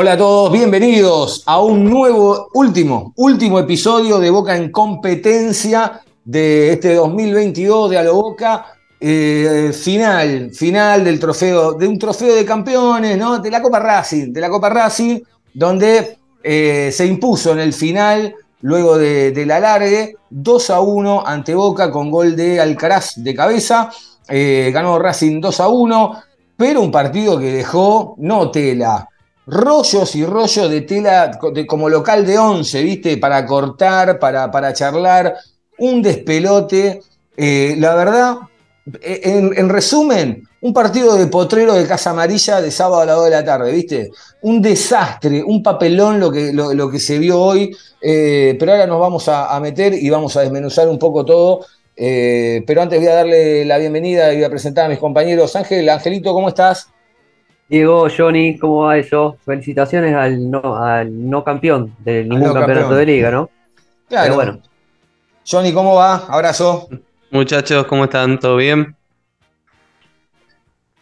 Hola a todos, bienvenidos a un nuevo, último, último episodio de Boca en competencia de este 2022 de A lo Boca. Eh, final, final del trofeo, de un trofeo de campeones, ¿no? De la Copa Racing, de la Copa Racing, donde eh, se impuso en el final, luego de, la alargue, 2 a 1 ante Boca con gol de Alcaraz de cabeza. Eh, ganó Racing 2 a 1, pero un partido que dejó no tela rollos y rollos de tela como local de once, ¿viste? Para cortar, para, para charlar, un despelote. Eh, la verdad, eh, en, resumen, un partido de potrero de Casa Amarilla de sábado a las 2 de la tarde, ¿viste? Un desastre, un papelón lo que, lo, que se vio hoy, eh, pero ahora nos vamos a, meter y vamos a desmenuzar un poco todo. pero antes voy a darle la bienvenida y voy a presentar a mis compañeros. Ángel, Angelito, ¿cómo estás? Diego, Johnny, ¿cómo va eso? Felicitaciones al no, al no campeón de ningún campeonato de liga, ¿no? Claro. bueno. Johnny, ¿cómo va? Abrazo. Muchachos, ¿cómo están? ¿Todo bien?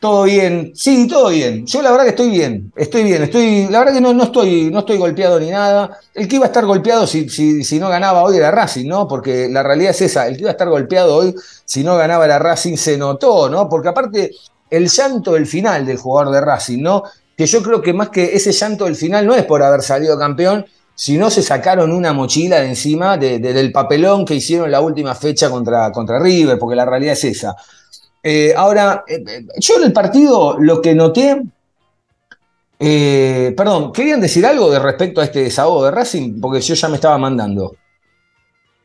Todo bien, sí, todo bien. Yo la verdad que estoy bien, estoy bien, estoy, la verdad que no, no, estoy, no estoy golpeado ni nada. El que iba a estar golpeado si, si, si, no ganaba hoy era Racing, ¿no? Porque la realidad es esa, el que iba a estar golpeado hoy si no ganaba la Racing se notó, ¿no? Porque aparte el llanto del final del jugador de Racing, ¿no? Que yo creo que más que ese llanto del final no es por haber salido campeón, sino se sacaron una mochila de encima del papelón que hicieron la última fecha contra, contra River, porque la realidad es esa. Eh, ahora, eh, eh, yo en el partido lo que noté, perdón, ¿querían decir algo de respecto a este desahogo de Racing? Porque yo ya me estaba mandando.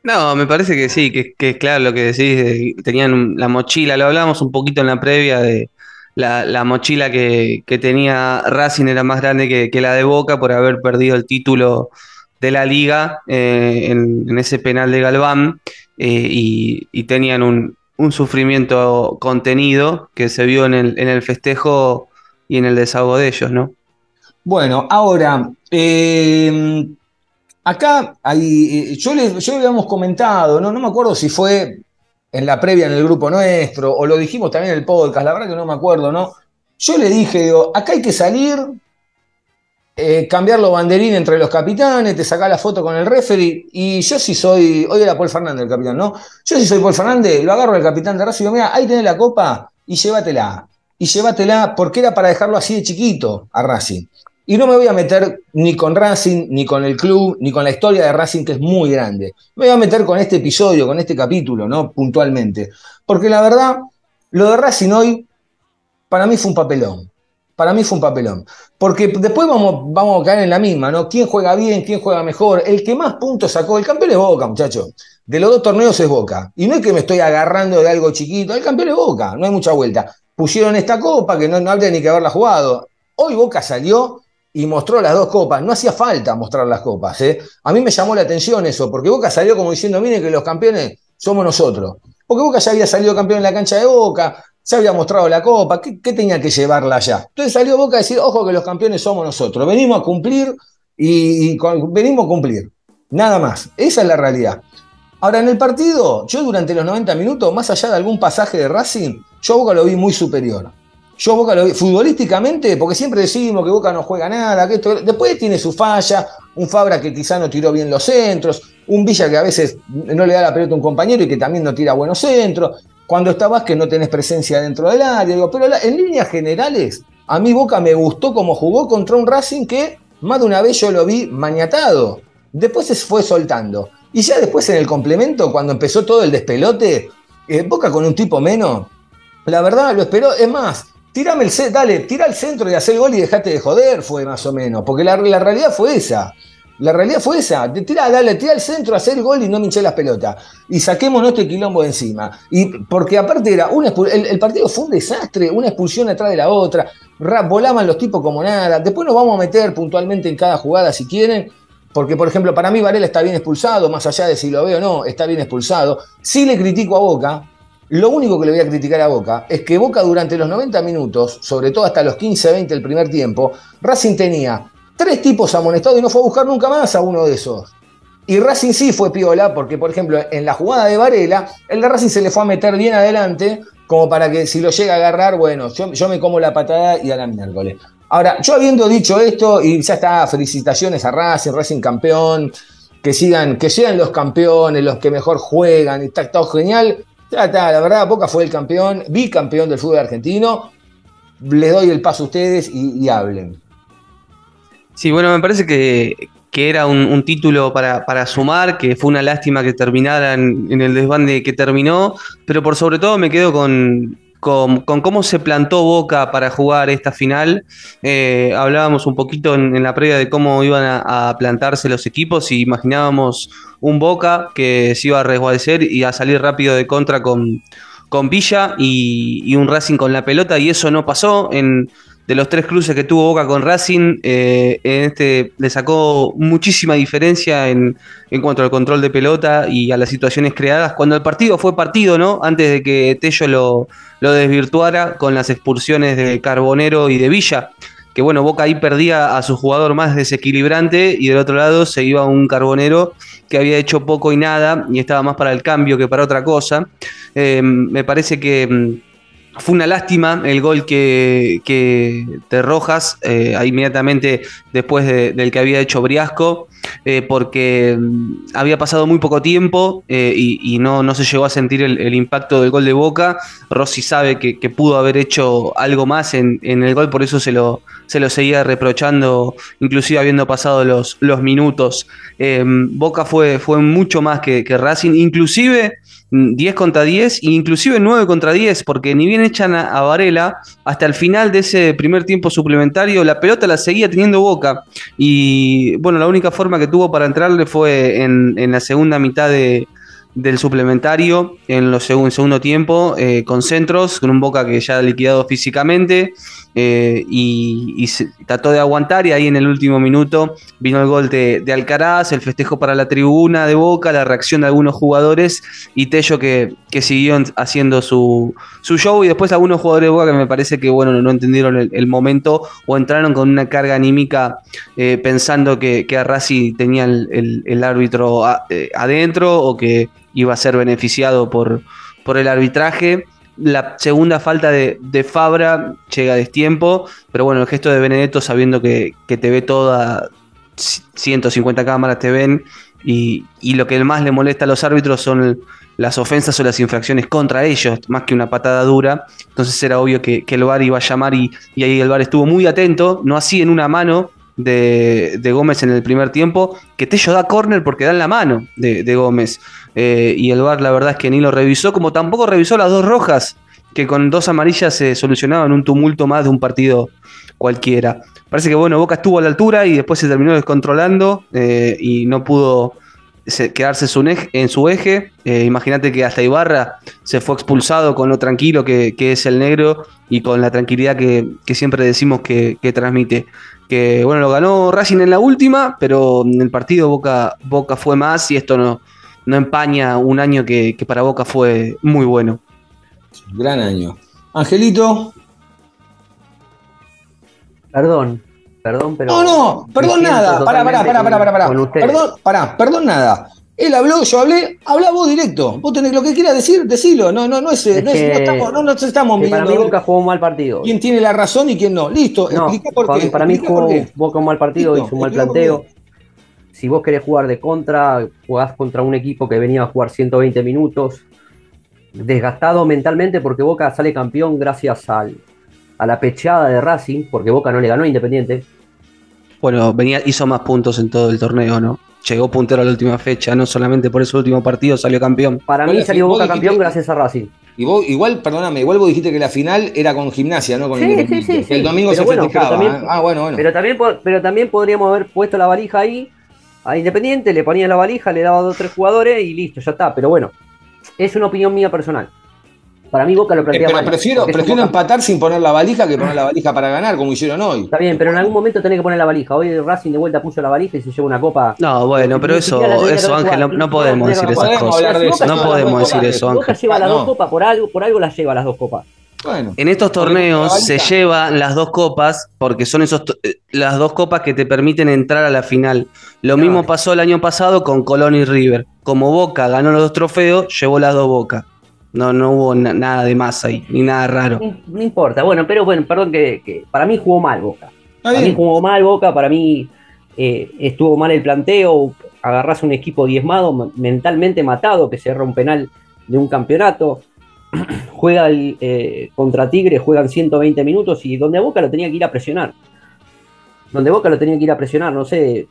No, me parece que sí, que, es claro lo que decís, tenían la mochila, lo hablamos un poquito en la previa de la, mochila que, tenía Racing era más grande que, la de Boca por haber perdido el título de la liga eh, en, ese penal de Galván eh, y, tenían un, sufrimiento contenido que se vio en el, en el festejo y en el desahogo de ellos, ¿no? Bueno, ahora, eh, Acá hay, eh, yo le, yo habíamos comentado, ¿no? no me acuerdo si fue en la previa en el grupo nuestro o lo dijimos también en el podcast, la verdad que no me acuerdo, ¿no? Yo le dije, digo, acá hay que salir, eh, cambiar los banderines entre los capitanes, te sacás la foto con el referee, y yo si soy, hoy era Paul Fernández el capitán, ¿no? Yo si soy Paul Fernández, lo agarro al capitán de Racing y digo, mira, ahí tenés la copa y llévatela. Y llévatela porque era para dejarlo así de chiquito a Racing. Y no me voy a meter ni con Racing, ni con el club, ni con la historia de Racing, que es muy grande. Me voy a meter con este episodio, con este capítulo, ¿no? Puntualmente. Porque la verdad, lo de Racing hoy, para mí fue un papelón. Para mí fue un papelón. Porque después vamos, vamos a caer en la misma, ¿no? ¿Quién juega bien? ¿Quién juega mejor? El que más puntos sacó, el campeón es Boca, muchachos. De los dos torneos es Boca. Y no es que me estoy agarrando de algo chiquito, el campeón es Boca, no hay mucha vuelta. Pusieron esta copa que no, no habría ni que haberla jugado. Hoy Boca salió y mostró las dos copas. No hacía falta mostrar las copas. ¿eh? A mí me llamó la atención eso, porque Boca salió como diciendo, miren que los campeones somos nosotros. Porque Boca ya había salido campeón en la cancha de Boca, ya había mostrado la copa, ¿qué, tenía que llevarla allá? Entonces salió Boca a decir, ojo que los campeones somos nosotros, venimos a cumplir y, venimos a cumplir. Nada más, esa es la realidad. Ahora, en el partido, yo durante los 90 minutos, más allá de algún pasaje de Racing, yo a Boca lo vi muy superior. Yo Boca lo vi futbolísticamente, porque siempre decimos que Boca no juega nada, que esto, después tiene su falla, un Fabra que quizá no tiró bien los centros, un Villa que a veces no le da la pelota a un compañero y que también no tira buenos centros. Cuando estabas que no tenés presencia dentro del área, pero en líneas generales, a mí Boca me gustó como jugó contra un Racing que más de una vez yo lo vi maniatado. Después se fue soltando. Y ya después en el complemento, cuando empezó todo el despelote, eh, Boca con un tipo menos, la verdad lo esperó. Es más, Tírame el dale, tira el centro y haz el gol y dejate de joder, fue más o menos. Porque la, realidad fue esa. La realidad fue esa. Tira, dale, tira al centro, hacer el gol y no me hinché las pelotas. Y saquemos nuestro quilombo de encima. Y porque aparte era una el, el, partido fue un desastre, una expulsión atrás de la otra. Volaban los tipos como nada. Después nos vamos a meter puntualmente en cada jugada si quieren. Porque, por ejemplo, para mí Varela está bien expulsado, más allá de si lo veo o no, está bien expulsado. Sí le critico a Boca, lo único que le voy a criticar a Boca es que Boca durante los 90 minutos, sobre todo hasta los 15-20 del primer tiempo, Racing tenía tres tipos amonestados y no fue a buscar nunca más a uno de esos. Y Racing sí fue piola, porque por ejemplo en la jugada de Varela, el de Racing se le fue a meter bien adelante, como para que si lo llega a agarrar, bueno, yo, me como la patada y a la miércoles. Ahora, yo habiendo dicho esto, y ya está, felicitaciones a Racing, Racing campeón, que sigan, que sean los campeones, los que mejor juegan, está todo genial. La verdad, Boca fue el campeón, bicampeón del fútbol argentino. Les doy el paso a ustedes y, hablen. Sí, bueno, me parece que, era un, título para, sumar, que fue una lástima que terminara en, el desbande que terminó, pero por sobre todo me quedo con, con, cómo se plantó Boca para jugar esta final. Eh, hablábamos un poquito en, la previa de cómo iban a, plantarse los equipos y imaginábamos un Boca que se iba a resguardecer y a salir rápido de contra con, con Villa y, un Racing con la pelota y eso no pasó. En, de los tres cruces que tuvo Boca con Racing, eh, en este le sacó muchísima diferencia en, cuanto al control de pelota y a las situaciones creadas. Cuando el partido fue partido, ¿no? Antes de que Tello lo, lo desvirtuara con las expulsiones de Carbonero y de Villa. Que bueno, Boca ahí perdía a su jugador más desequilibrante y del otro lado se iba un Carbonero que había hecho poco y nada y estaba más para el cambio que para otra cosa. Eh, me parece que mm, fue una lástima el gol que, que de Rojas, eh, inmediatamente después del que había hecho Briasco, eh, porque mm, había pasado muy poco tiempo eh, y, no, no, se llegó a sentir el, impacto del gol de Boca. Rossi sabe que, pudo haber hecho algo más en, el gol, por eso se lo, se lo seguía reprochando, inclusive habiendo pasado los, los minutos. Boca fue, fue mucho más que, que Racing, inclusive 10 contra 10 e inclusive 9 contra 10, porque ni bien echan a, Varela, hasta el final de ese primer tiempo suplementario, la pelota la seguía teniendo Boca. Y bueno, la única forma que tuvo para entrarle fue en, la segunda mitad del suplementario, en los segun, segundo tiempo, eh, con centros, con un Boca que ya ha liquidado físicamente. Eh, y, trató de aguantar y ahí en el último minuto vino el gol de, Alcaraz, el festejo para la tribuna de Boca, la reacción de algunos jugadores y Tello que, que siguió haciendo su, show y después algunos jugadores de Boca que me parece que bueno no entendieron el, momento o entraron con una carga anímica eh, pensando que, que Arrasi tenía el, árbitro eh, adentro o que iba a ser beneficiado por, por el arbitraje la segunda falta de, Fabra llega a destiempo, pero bueno, el gesto de Benedetto sabiendo que, te ve toda, 150 cámaras te ven, y, lo que más le molesta a los árbitros son las ofensas o las infracciones contra ellos, más que una patada dura. Entonces era obvio que, el VAR iba a llamar y, ahí el VAR estuvo muy atento, no así en una mano de, Gómez en el primer tiempo, que Tello da córner porque da en la mano de Gómez. Eh, y el VAR la verdad es que ni lo revisó, como tampoco revisó las dos rojas, que con dos amarillas se solucionaban un tumulto más de un partido cualquiera. Parece que bueno, Boca estuvo a la altura y después se terminó descontrolando eh, y no pudo quedarse en su eje. Eh, imagínate que hasta Ibarra se fue expulsado con lo tranquilo que, es el negro y con la tranquilidad que, siempre decimos que, transmite. Que bueno, lo ganó Racing en la última, pero en el partido Boca, Boca fue más y esto no, no empaña un año que, para Boca fue muy bueno. Gran año. Angelito. Perdón, perdón, pero. No, no, perdón nada. Pará, pará, pará, pará, pará, Perdón, pará, perdón nada. Él habló, yo hablé, habla vos directo. Vos tenés lo que quieras decir, decilo. No, no, no es, no, estamos, no nos estamos Para mí Boca jugó un mal partido. ¿Quién tiene la razón y quién no? Listo, explica por qué. Para mí jugó Boca un mal partido, hizo un mal planteo si vos querés jugar de contra, jugás contra un equipo que venía a jugar 120 minutos, desgastado mentalmente porque Boca sale campeón gracias al, a la pecheada de Racing, porque Boca no le ganó a Independiente. Bueno, venía, hizo más puntos en todo el torneo, ¿no? Llegó puntero a la última fecha, no solamente por ese último partido salió campeón. Para mí salió Boca campeón gracias a Racing. Y vos, igual, perdóname, igual vos dijiste que la final era con gimnasia, ¿no? Con sí, sí, sí, El domingo se festejaba. ¿eh? Ah, bueno, bueno. Pero también, pero también podríamos haber puesto la valija ahí a Independiente, le ponía la valija, le daba dos o tres jugadores y listo, ya está. Pero bueno, es una opinión mía personal. Para mí Boca lo Eh, plantea pero mal, prefiero, prefiero Boca- empatar sin poner la valija que poner la valija para ganar, como hicieron hoy. Está bien, pero en algún momento tenés que poner la valija. Hoy Racing de vuelta puso la valija y se lleva una copa. No, bueno, pero eso, eso Ángel, no, no podemos decir esas cosas. No podemos decir eso, eso. Boca Ángel. lleva las Ah, dos no. copas, por algo, por algo las lleva las dos copas. Bueno, En estos torneos se llevan las dos copas porque son esos eh, las dos copas que te permiten entrar a la final. Lo mismo pasó el año pasado con Colón y River. Como Boca ganó los dos trofeos, llevó las dos Boca. No, no hubo na- nada de más ahí, ni nada raro. No, no importa, bueno, pero bueno, perdón que, que para mí jugó mal Boca. está Para mí jugó mal Boca, para mí eh, estuvo mal el planteo, agarrás un equipo diezmado, mentalmente matado, que cerra un penal de un campeonato, juega el, eh, contra Tigre, juegan 120 minutos y donde Boca lo tenía que ir a presionar. Donde Boca lo tenía que ir a presionar, no sé,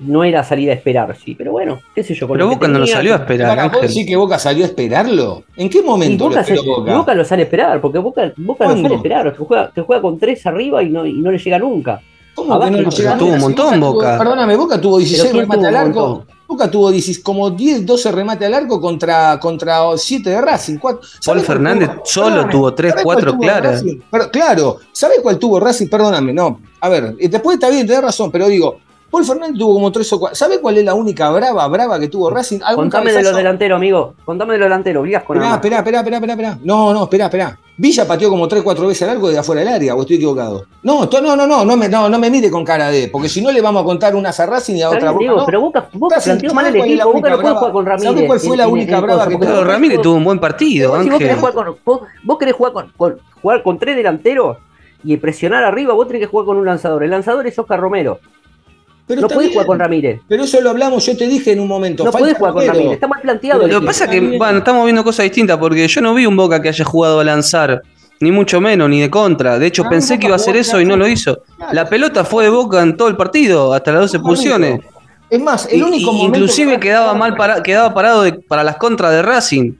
no era salir a esperar, sí, pero bueno, qué sé yo. con Pero lo Boca no lo salió a esperar, Para, ¿vos Ángel. decís que Boca salió a esperarlo? ¿En qué momento Boca, lo se- Boca? Boca lo sale a esperar, porque Boca, Boca lo ¿Cuándo? sale a esperar, que juega, que juega con tres arriba y no, y no le llega nunca. ¿Cómo Abajo que no pero tuvo un Si montón, tuvo- Boca. perdóname, Boca tuvo 16 ¿quién remates al arco. montón? Boca tuvo 16 como 10, 12 remates al arco contra, contra 7 de Racing. Paul ¿Sabés cuál Fernández tuvo? solo Perdóname, tuvo 3, ¿sabés cuál 4 tuvo claras. Pero, claro, ¿sabes cuál tuvo Racing? Perdóname, no. A ver, después está bien, tenés razón, pero digo, Paul Fernández tuvo como 3 o 4. ¿Sabes cuál es la única brava, brava que tuvo Racing? ¿Algún Contame de los delanteros, amigo. Contame de los delanteros. Vigas con esperá, esperá, esperá, esperá, esperá. No, no, esperá, esperá. Villa pateó como 3, 4 veces al arco de afuera del área, o estoy equivocado. No, no, no, no, no me, no, no me mire con cara de, porque si no le vamos a contar unas a y a otra Boca. No. pero Boca, Boca planteó mal el ¿sabés cuál es la equipo. Boca no puede jugar con Ramírez. ¿Sabés cuál fue la única en brava que tuvo? Ramírez tuvo un buen partido, vos- si vos querés Ángel. jugar con, vos, vos querés jugar con, con- jugar con tres delanteros y presionar arriba, vos tenés que jugar con un lanzador. El lanzador es Oscar Romero. Pero no podés jugar con Ramírez. Pero eso lo hablamos, yo te dije en un momento. No podés jugar con. Ramírez. Está mal planteado. Lo que pasa es que, bueno, estamos viendo cosas distintas porque yo no vi un Boca que haya jugado a lanzar, ni mucho menos, ni de contra. De hecho, Ah, pensé Boca que iba a hacer eso y no lo hizo. Claro. La pelota fue de Boca en todo el partido, hasta las 12 pulsiones. Es más, el único y- momento inclusive que- quedaba mal para- quedaba parado de- para las contras de Racing.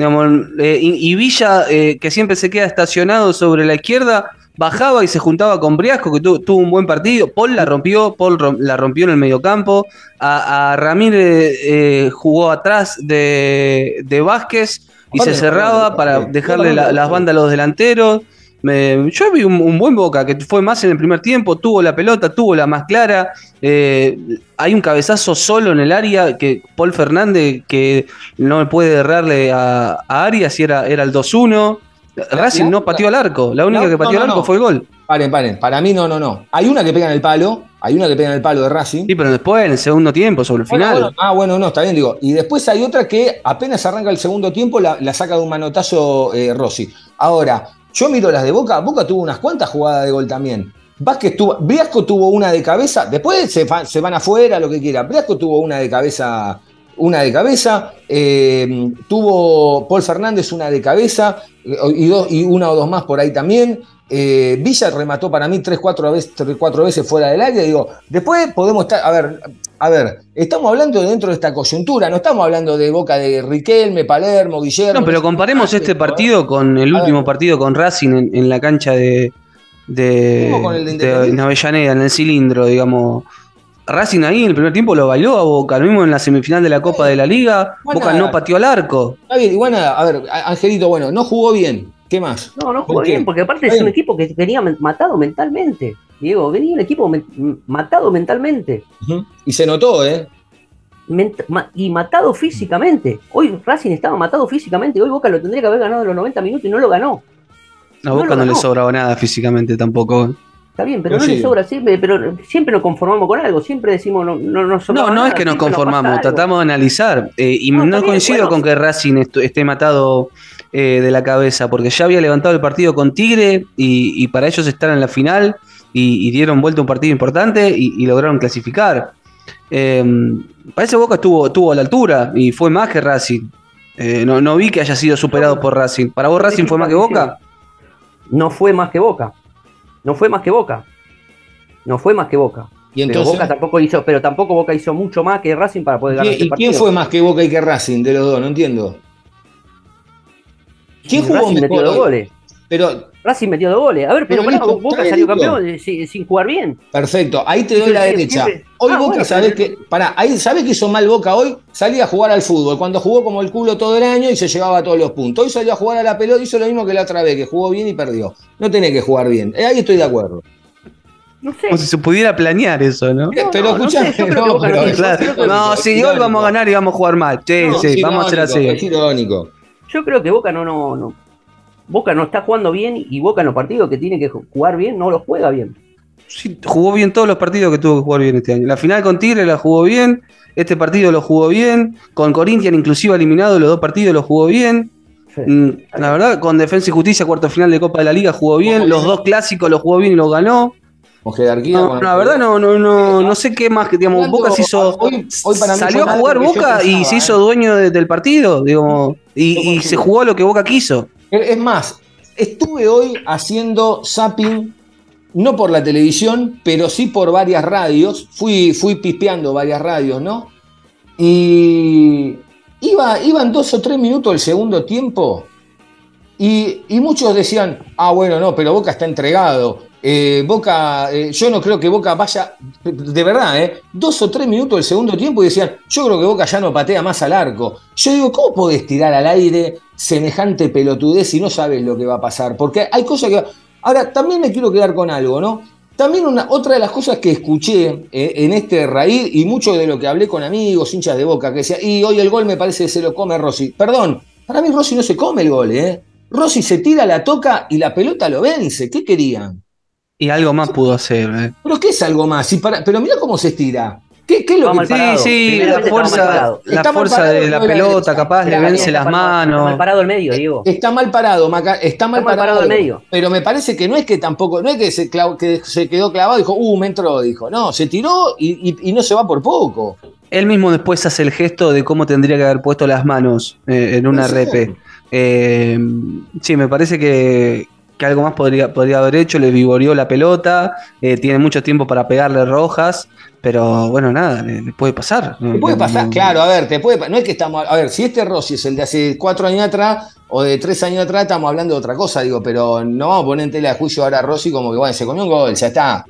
Digamos, eh, y, y Villa, eh, que siempre se queda estacionado sobre la izquierda, bajaba y se juntaba con Briasco, que tu- tuvo un buen partido. Paul la rompió, Paul rom- la rompió en el mediocampo. A, a Ramírez eh, jugó atrás de, de Vázquez y se cerraba para dejarle la- las bandas a los delanteros. Me- yo vi un, un buen Boca que fue más en el primer tiempo, tuvo la pelota, tuvo la más clara. eh, hay un cabezazo solo en el área que Paul Fernández que no puede errarle a, a Arias y era, era el 2-1. Racing no pateó al arco, la única No, que pateó no, al arco fue el gol. Paren, paren. Para mí no, no, no. Hay una que pega en el palo, hay una que pega en el palo de Racing. Sí, pero después en el segundo tiempo, sobre el Bueno, final. bueno, ah, bueno, no, está bien, digo. Y después hay otra que apenas arranca el segundo tiempo, la, la saca de un manotazo eh, Rossi. Ahora, yo miro las de Boca, Boca tuvo unas cuantas jugadas de gol también. Vázquez tuvo, Briasco tuvo una de cabeza, después se, fa- se van afuera, lo que quiera. Briasco tuvo una de cabeza, una de cabeza, eh, tuvo Paul Fernández una de cabeza, eh, y, dos, y una o dos más por ahí también. Eh, Villa remató para mí tres, cuatro veces, fuera del área. Digo, después podemos estar, a ver, a ver, estamos hablando de dentro de esta coyuntura, no estamos hablando de Boca de Riquelme, Palermo, Guillermo. No, pero comparemos este partido con el ver. último partido con Racing en, en la cancha de, de, ¿Cómo con el de en Avellaneda, en el cilindro, digamos. Racing ahí en el primer tiempo lo bailó a Boca, lo mismo en la semifinal de la Copa de la Liga, Boca no pateó al arco. Está bien, igual nada, a ver, Angelito, bueno, no jugó bien. ¿Qué más? No, no ¿Por jugó bien, porque aparte es un equipo que venía matado mentalmente. Diego, venía un equipo men- matado mentalmente. Y se notó, ¿eh? Ment- ma- y matado físicamente. Hoy Racing estaba matado físicamente. Hoy Boca lo tendría que haber ganado en los 90 minutos y no lo ganó. A No Boca no, le sobraba nada físicamente tampoco. Está bien, pero Pero no sí. le sobra siempre, pero siempre nos conformamos con algo. Siempre decimos no, no, no No, no es que nos conformamos, tratamos de analizar. eh, y No, no, coincido bueno. con que Racing esté matado eh, de la cabeza, porque ya había levantado el partido con Tigre y, y para ellos estar en la final y, y dieron vuelta un partido importante y, y lograron clasificar. Eh, parece Boca estuvo, estuvo a la altura y fue más que Racing. Eh, no, no vi que haya sido superado por Racing. ¿Para vos Racing fue más que Boca? No fue más que Boca. No fue más que Boca. No fue más que Boca. Y pero entonces. Boca tampoco hizo, pero tampoco Boca hizo mucho más que Racing para poder ganar ¿Y, este y quién fue más que Boca y que Racing de los dos? No entiendo. ¿Quién Y jugó Racing metió dos goles. Pero Racing metió dos goles. A ver, pero, Boca salió campeón sin, jugar bien. Perfecto, ahí te doy la derecha. Hoy ah, Boca, ¿sabés que Pará, ahí, ¿sabés que hizo mal Boca hoy? Salía a jugar al fútbol, cuando jugó como el culo todo el año y se llevaba todos los puntos. Hoy salió a jugar a la pelota, hizo lo mismo que la otra vez, que jugó bien y perdió. No tenés que jugar bien. Eh, ahí estoy de acuerdo. No sé. Como si se pudiera planear eso, ¿no? pero escuchame, no, si hoy vamos a ganar y vamos a jugar mal. Sí, sí, vamos a hacer así. Es irónico. Yo creo que Boca no, no, no, Boca no está jugando bien y Boca en los partidos que tiene que jugar bien no los juega bien. Sí, jugó bien todos los partidos que tuvo que jugar bien este año. La final con Tigre la jugó bien, este partido lo jugó bien, con Corinthians inclusive eliminado los dos partidos lo jugó bien. Mm, la verdad, con Defensa y Justicia, cuarto final de Copa de la Liga jugó bien, los dos clásicos los jugó bien y los ganó. Jerarquía. No, la verdad no, no, no, no sé qué más digamos, Boca se hizo. salió a jugar Boca y se hizo ¿eh? dueño del partido, digo, y se jugó lo que Boca quiso. Es más, estuve hoy haciendo zapping, no por la televisión, pero sí por varias radios. Fui, fui pispeando varias radios, ¿no? Y iba, iban dos o tres minutos el segundo tiempo. Y, y muchos decían, ah, bueno, no, pero Boca está entregado. Eh, Boca, eh, yo no creo que Boca vaya, de verdad, eh, dos o tres minutos del segundo tiempo y decían, yo creo que Boca ya no patea más al arco. Yo digo, ¿cómo podés tirar al aire semejante pelotudez si no sabes lo que va a pasar? Porque hay cosas que... Ahora, también me quiero quedar con algo, ¿no? También una, otra de las cosas que escuché en este raíz y mucho de lo que hablé con amigos, hinchas de Boca, que decía, y hoy el gol me parece que se lo come Rossi. Perdón, para mí Rossi no se come el gol, ¿eh? Rossi se tira, la toca y la pelota lo vence. ¿Qué querían? Y algo más pudo hacer. ¿eh? ¿Pero qué es algo más? pero mira cómo se estira. ¿Qué, qué es lo que Sí, sí, la fuerza, la fuerza de la pelota, capaz le vence las manos. Está mal parado el medio, digo. Está mal parado, Maca, está mal, parado, el medio. Pero me parece que no es que tampoco, no es que se, que se quedó clavado y dijo, uh, me entró, dijo. No, se tiró y, no se va por poco. Él mismo después hace el gesto de cómo tendría que haber puesto las manos eh, en una repe. Eh, sí, me parece que, que algo más podría, podría haber hecho, le vivoreó la pelota, eh, tiene mucho tiempo para pegarle rojas, pero bueno, nada, le, puede pasar. Te puede pasar, claro, a ver, te puede no es que estamos, a ver, si este Rossi es el de hace cuatro años atrás o de tres años atrás, estamos hablando de otra cosa, digo, pero no vamos a poner en tela de juicio ahora a Rossi como que, bueno, se comió un gol, ya está.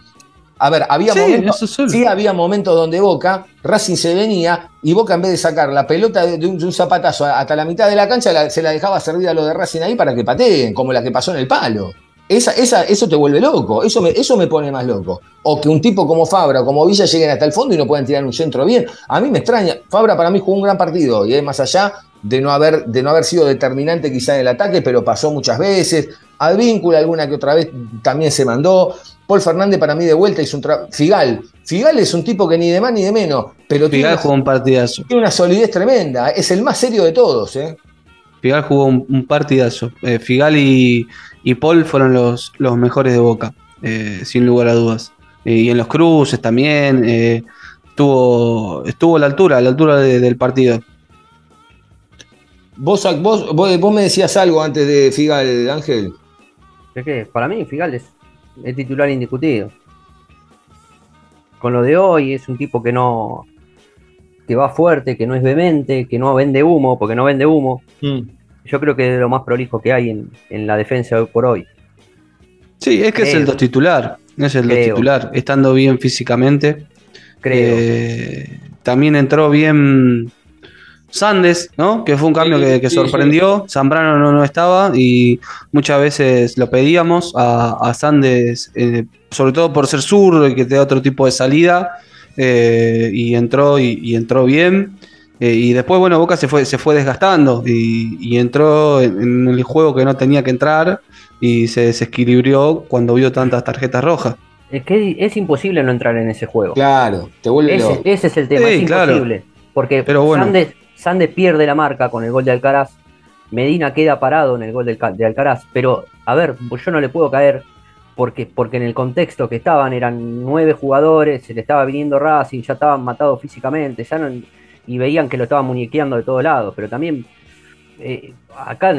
A ver, había momentos, sí, había momentos donde Boca, Racing se venía y Boca en vez de sacar la pelota de, un, zapatazo hasta la mitad de la cancha, se la dejaba servir a lo de Racing ahí para que pateen, como la que pasó en el palo. Esa, esa, eso te vuelve loco, eso me, eso me pone más loco. O que un tipo como Fabra o como Villa lleguen hasta el fondo y no puedan tirar un centro bien. A mí me extraña. Fabra para mí jugó un gran partido y es más allá de no haber, de no haber sido determinante quizá en el ataque, pero pasó muchas veces. Advíncula alguna que otra vez también se mandó. Paul Fernández para mí de vuelta hizo un trabajo. Figal. Figal es un tipo que ni de más ni de menos. Pero Figal jugó un partidazo. Tiene una solidez tremenda. Es el más serio de todos. ¿eh? Figal jugó un, partidazo. Eh, Figal y, Paul fueron los, los mejores de Boca, eh, sin lugar a dudas. Eh, y en los cruces también. estuvo, estuvo a la altura, a la altura del partido. Vos, vos, vos, me decías algo antes de Figal, Ángel. ¿De qué? Para mí, Figal es es titular indiscutido. Con lo de hoy es un tipo que no que va fuerte, que no es vehemente, que no vende humo, porque no vende humo. Mm. Yo creo que es lo más prolijo que hay en, la defensa hoy por hoy. Sí, es que es el dos titular, es el dos titular, estando bien físicamente. Creo. Eh, también entró bien Sandes, ¿no? Que fue un cambio que, sorprendió. Zambrano no, no, estaba y muchas veces lo pedíamos a, Sandes, eh, sobre todo por ser zurdo y que te da otro tipo de salida. Eh, y entró y, entró bien. Eh, y después, bueno, Boca se fue, se fue desgastando y, entró en, el juego que no tenía que entrar y se desequilibrió cuando vio tantas tarjetas rojas. Es que es imposible no entrar en ese juego. Claro, te vuelve ese, ese es el tema, es imposible. Porque Sandes, Sande pierde la marca con el gol de Alcaraz. Medina queda parado en el gol de Alcaraz. Pero, a ver, yo no le puedo caer porque, porque en el contexto que estaban eran nueve jugadores, se le estaba viniendo Racing, ya estaban matados físicamente, ya y veían que lo estaban muñequeando de todos lados. Pero también, eh, acá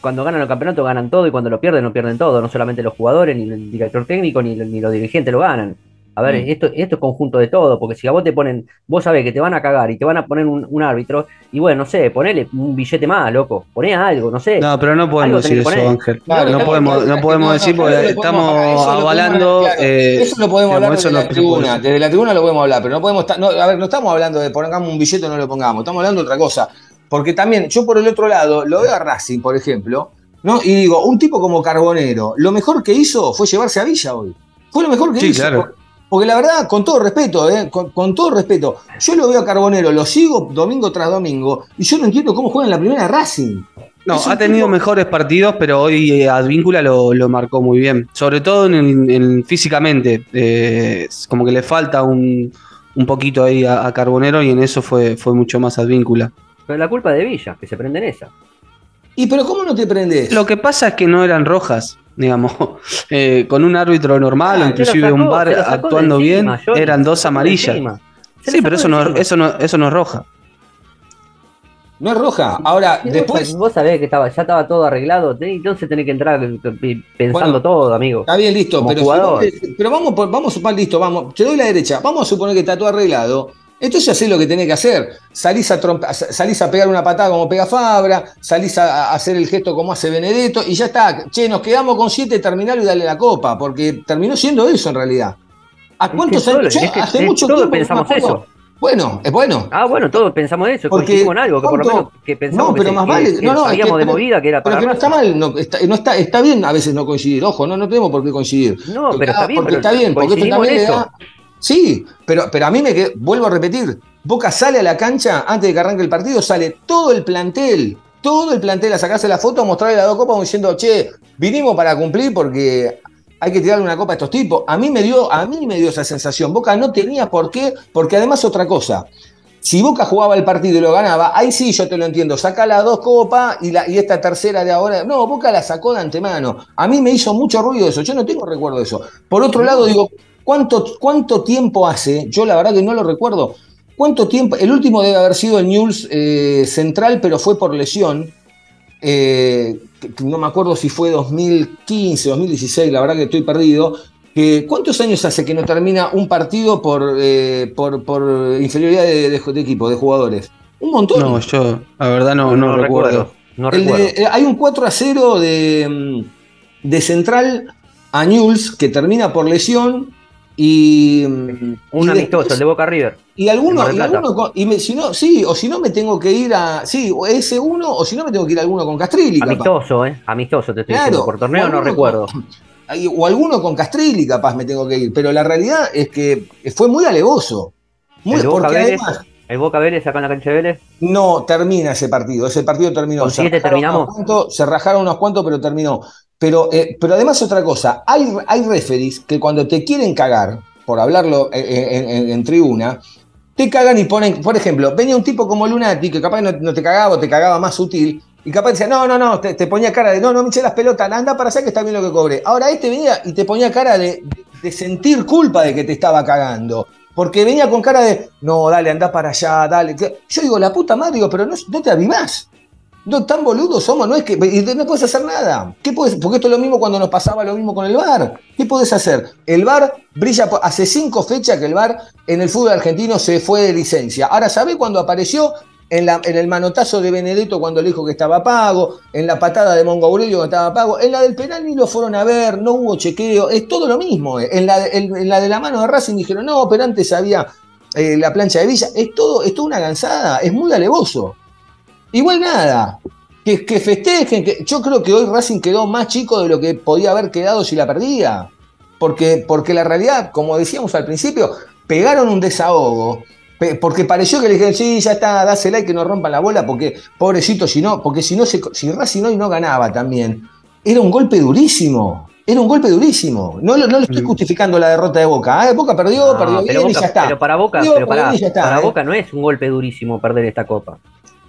cuando ganan el campeonato ganan todo y cuando lo pierden no pierden todo. No solamente los jugadores, ni el director técnico, ni, ni los dirigentes lo ganan. A ver, Mm. esto, esto es conjunto de todo, porque si a vos te ponen, vos sabés que te van a cagar y te van a poner un, un árbitro, y bueno, no sé, ponele un billete más, loco, poné algo, no sé. No, pero no podemos decir eso. Ángel. Claro, no claro, podemos, claro, no podemos decir no, porque eso lo podemos- estamos avalando. hablar, claro. eh, eso lo podemos digamos, hablar eso desde no la tribuna. Desde la tribuna lo podemos hablar, pero no podemos estar. No, a ver, no estamos hablando de pongamos un billete o no lo pongamos, estamos hablando de otra cosa. Porque también, yo por el otro lado, lo veo a Racing, por ejemplo, ¿no? Y digo, un tipo como Carbonero, lo mejor que hizo fue llevarse a Villa hoy. Fue lo mejor que Sí, hizo. claro. Porque la verdad, con todo respeto, ¿eh? con, con todo respeto, yo lo veo a Carbonero, lo sigo domingo tras domingo, y yo no entiendo cómo juega en la primera Racing. No, ha tenido tipo- mejores partidos, pero hoy eh, Advíncula lo, lo marcó muy bien. Sobre todo en, físicamente. Eh, como que le falta un, un poquito ahí a, a Carbonero y en eso fue, fue mucho más Advíncula. Pero la culpa es de Villa, que se prende en esa. Y pero ¿cómo no te prendes? Lo que pasa es que no eran rojas, digamos. Eh, con un árbitro normal o Ah, inclusive un bar actuando encima, bien, eran dos amarillas. Sí, pero eso no, eso, no, eso no es roja. No es roja. Ahora, Sí, después. Vos, vos sabés que estaba, ya estaba todo arreglado, entonces tenés que entrar eh, pensando Bueno, todo, amigo. Está bien, listo, Como pero, si vos pero vamos, por- vamos a suponer, listo, vamos, te doy la derecha, vamos a suponer que está todo arreglado. Entonces hacés lo que tenés que hacer. Salís a, trompa- salís a pegar una patada como pega Fabra, salís a, a hacer el gesto como hace Benedetto y ya está. Che, nos quedamos con siete, terminalo y dale la copa, porque terminó siendo eso en realidad. ¿A que cuántos años? Yo es que- hace es- mucho todos tiempo que pensamos eso. Bueno, es bueno. Ah, bueno, todos pensamos eso, Porque, coincidimos en algo, que por lo menos que pensamos No, que, pero se- más que- vale. que No, no, es que- de movida que era para Pero que no está mal, no, está, no está, está bien a veces no coincidir, ojo, no, no tenemos por qué coincidir. No, pero está bien, porque pero está bien, porque esto coincidimos también en le eso. da. Sí, pero, pero a mí me vuelvo a repetir, Boca sale a la cancha antes de que arranque el partido, sale todo el plantel, todo el plantel a sacarse la foto, a mostrarle las dos copas diciendo, che, vinimos para cumplir porque hay que tirarle una copa a estos tipos. A mí me dio, a mí me dio esa sensación. Boca no tenía por qué, porque además otra cosa. Si Boca jugaba el partido y lo ganaba, ahí sí yo te lo entiendo. Saca las dos copas y, la, y esta tercera de ahora. No, Boca la sacó de antemano. A mí me hizo mucho ruido eso. Yo no tengo recuerdo de eso. Por otro lado, digo, ¿cuánto, ¿cuánto tiempo hace? Yo la verdad que no lo recuerdo. ¿Cuánto tiempo? El último debe haber sido el News eh, Central, pero fue por lesión. Eh, no me acuerdo si fue 2015, 2016, la verdad que estoy perdido. que ¿Cuántos años hace que no termina un partido por, eh, por, por inferioridad de, de- de equipo, de jugadores? Un montón. No, yo, la verdad, no, no, recuerdo. No de- recuerdo. eh, hay un 4 a 0 de, mm, de Central a Newell's que termina por lesión y. Un y amistoso, después- el de Boca River. y alguno, y alguno y me- si no, sí, o si no me tengo que ir a. Sí, o ese uno, o si no me tengo que ir a alguno con Castrilli. capaz. Amistoso, ¿eh? Amistoso, te estoy Claro, diciendo. Por torneo no recuerdo. con- o alguno con Castrilli, capaz me tengo que ir. Pero la realidad es que fue muy alevoso. Muy, El Boca Vélez, además el Boca Vélez acá en la cancha de Vélez. no termina ese partido. Ese partido terminó. ¿Con siete terminamos? cuantos, se rajaron unos cuantos, pero terminó. Pero, eh, pero además otra cosa, hay, hay referees que cuando te quieren cagar, por hablarlo en, en- en- tribuna, te cagan y ponen, por ejemplo, venía un tipo como Lunati, que capaz no, te cagaba o te cagaba más sutil, y capaz decía, no, no, no, te, ponía cara de, no, no me eché las pelotas, anda para allá que está bien lo que cobré. Ahora este venía y te ponía cara de, de- de sentir culpa de que te estaba cagando. Porque venía con cara de, no, dale, anda para allá, dale. Yo digo, la puta madre, digo, pero no, no te avivás. No, tan boludos somos, no es que. Y no puedes hacer nada. ¿Qué puedes? Porque esto es lo mismo cuando nos pasaba lo mismo con el VAR. ¿Qué puedes hacer? El VAR brilla. Hace cinco fechas que el VAR en el fútbol argentino se fue de licencia. Ahora, ¿sabe cuándo apareció? En, el manotazo de Benedetto cuando le dijo que estaba pago, en la patada de Mongo Aurelio que estaba pago, en la del penal ni lo fueron a ver, no hubo chequeo, es todo lo mismo. eh. En la, de- la de la mano de Racing dijeron, no, pero antes había eh, la plancha de Villa, es todo, es toda una gansada, es muy alevoso. Igual nada. Que, que festejen. Que, yo creo que hoy Racing quedó más chico de lo que podía haber quedado si la perdía. Porque, porque la realidad, como decíamos al principio, pegaron un desahogo. Porque pareció que le dijeron, sí, ya está, dásela y que no rompan la bola, porque pobrecito, si no, porque si no se, si Racing hoy no ganaba también, era un golpe durísimo. Era un golpe durísimo. No, lo- no le estoy Mm. justificando la derrota de Boca. ¿eh? Boca perdió, No, perdió bien y ya está. pero para Boca, pero para ¿eh? Boca no es un golpe durísimo perder esta copa.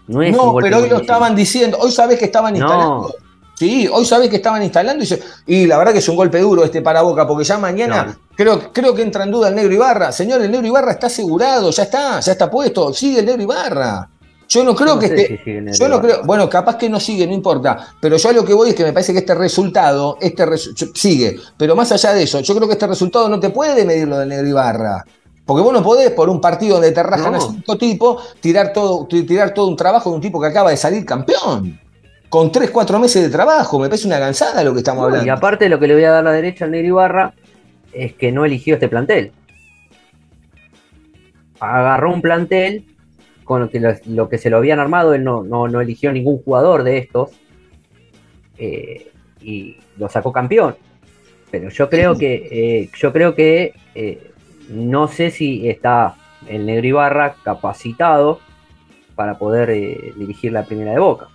No es pero hoy lo estaban diciendo. Hoy sabés que estaban No. instalando. Sí, hoy sabés que estaban instalando y, se- y la verdad que es un golpe duro este para Boca, porque ya mañana No. creo, creo que entra en duda el negro Ibarra. Señor, el negro Ibarra está asegurado, ya está, ya está puesto. Sigue el negro Ibarra. Yo no creo que esté. yo no creo. Bueno, capaz que no sigue, no importa. Pero yo a lo que voy es que me parece que este resultado, este sigue. Pero más allá de eso, yo creo que este resultado no te puede medir lo del Negro Ibarra. Porque vos no podés, por un partido donde te rajan a cinco tipos, tirar todo, tirar todo un trabajo de un tipo que acaba de salir campeón. Con tres, cuatro meses de trabajo. Me parece una gansada lo que estamos hablando. Y aparte, lo que le voy a dar la derecha al Negro Ibarra es que no eligió este plantel. Agarró un plantel con lo que, lo, que se lo habían armado, él no, no, eligió ningún jugador de estos eh, y lo sacó campeón. Pero yo creo que, eh, yo creo que eh, no sé si está el Negro Ibarra capacitado para poder dirigir la primera de Boca.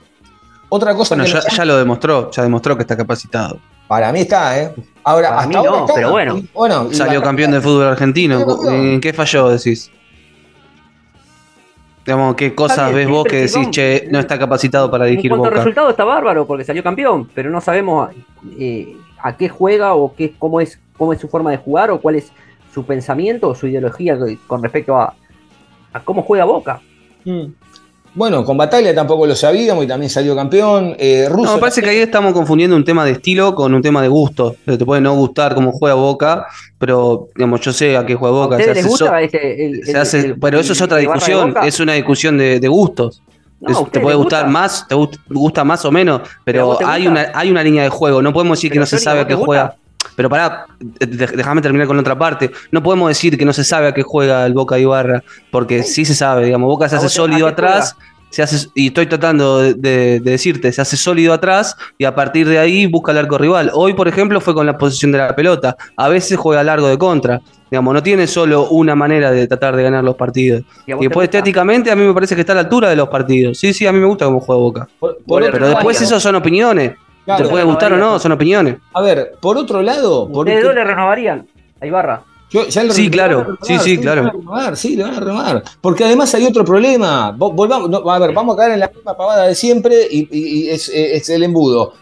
Otra cosa bueno, ya, lo demostró, ya demostró que está capacitado. Para mí está, ¿eh? Ahora, hasta mí no, pero bueno. Salió campeón del fútbol argentino. ¿En qué falló, decís? Digamos, ¿qué cosas ves vos que decís, che, no está capacitado para dirigir en cuanto resultado está bárbaro porque salió campeón, pero no sabemos eh, a qué juega o qué, cómo, es, cómo es su forma de jugar o cuál es su pensamiento o su ideología con respecto a, cómo juega Boca. Mm. Bueno, con Batalla tampoco lo sabíamos y también salió campeón. Eh, no, me parece que ahí estamos confundiendo un tema de estilo con un tema de gusto. Te puede no gustar cómo juega Boca, pero digamos, yo sé a qué juega Boca. Se les gusta este, pero eso es otra discusión, es una discusión de, gustos. te puede gustar más, te gusta más o menos, pero, hay, una, hay una línea de juego. No podemos decir que no se sabe a qué juega. Pero pará, déjame terminar con otra parte. No podemos decir que no se sabe a qué juega el Boca Ibarra, porque sí se sabe, digamos, Boca se hace sólido atrás. Se hace, y estoy tratando de, decirte, se hace sólido atrás y a partir de ahí busca el arco rival. Hoy, por ejemplo, fue con la posición de la pelota. A veces juega largo de contra. Digamos, no tiene solo una manera de tratar de ganar los partidos. Y, después, estéticamente, a mí me parece que está a la altura de los partidos. Sí, sí, a mí me gusta cómo juega Boca. pero después, eso son opiniones. ¿Te puede gustar o no? Son opiniones. A ver, por otro lado. Por ¿Ustedes dos le renovarían a Ibarra? sí, claro, sí, sí, claro. sí, le van a renovar. Porque además hay otro problema. Volvamos, a ver, vamos a caer en la misma pavada de siempre y, es, el embudo.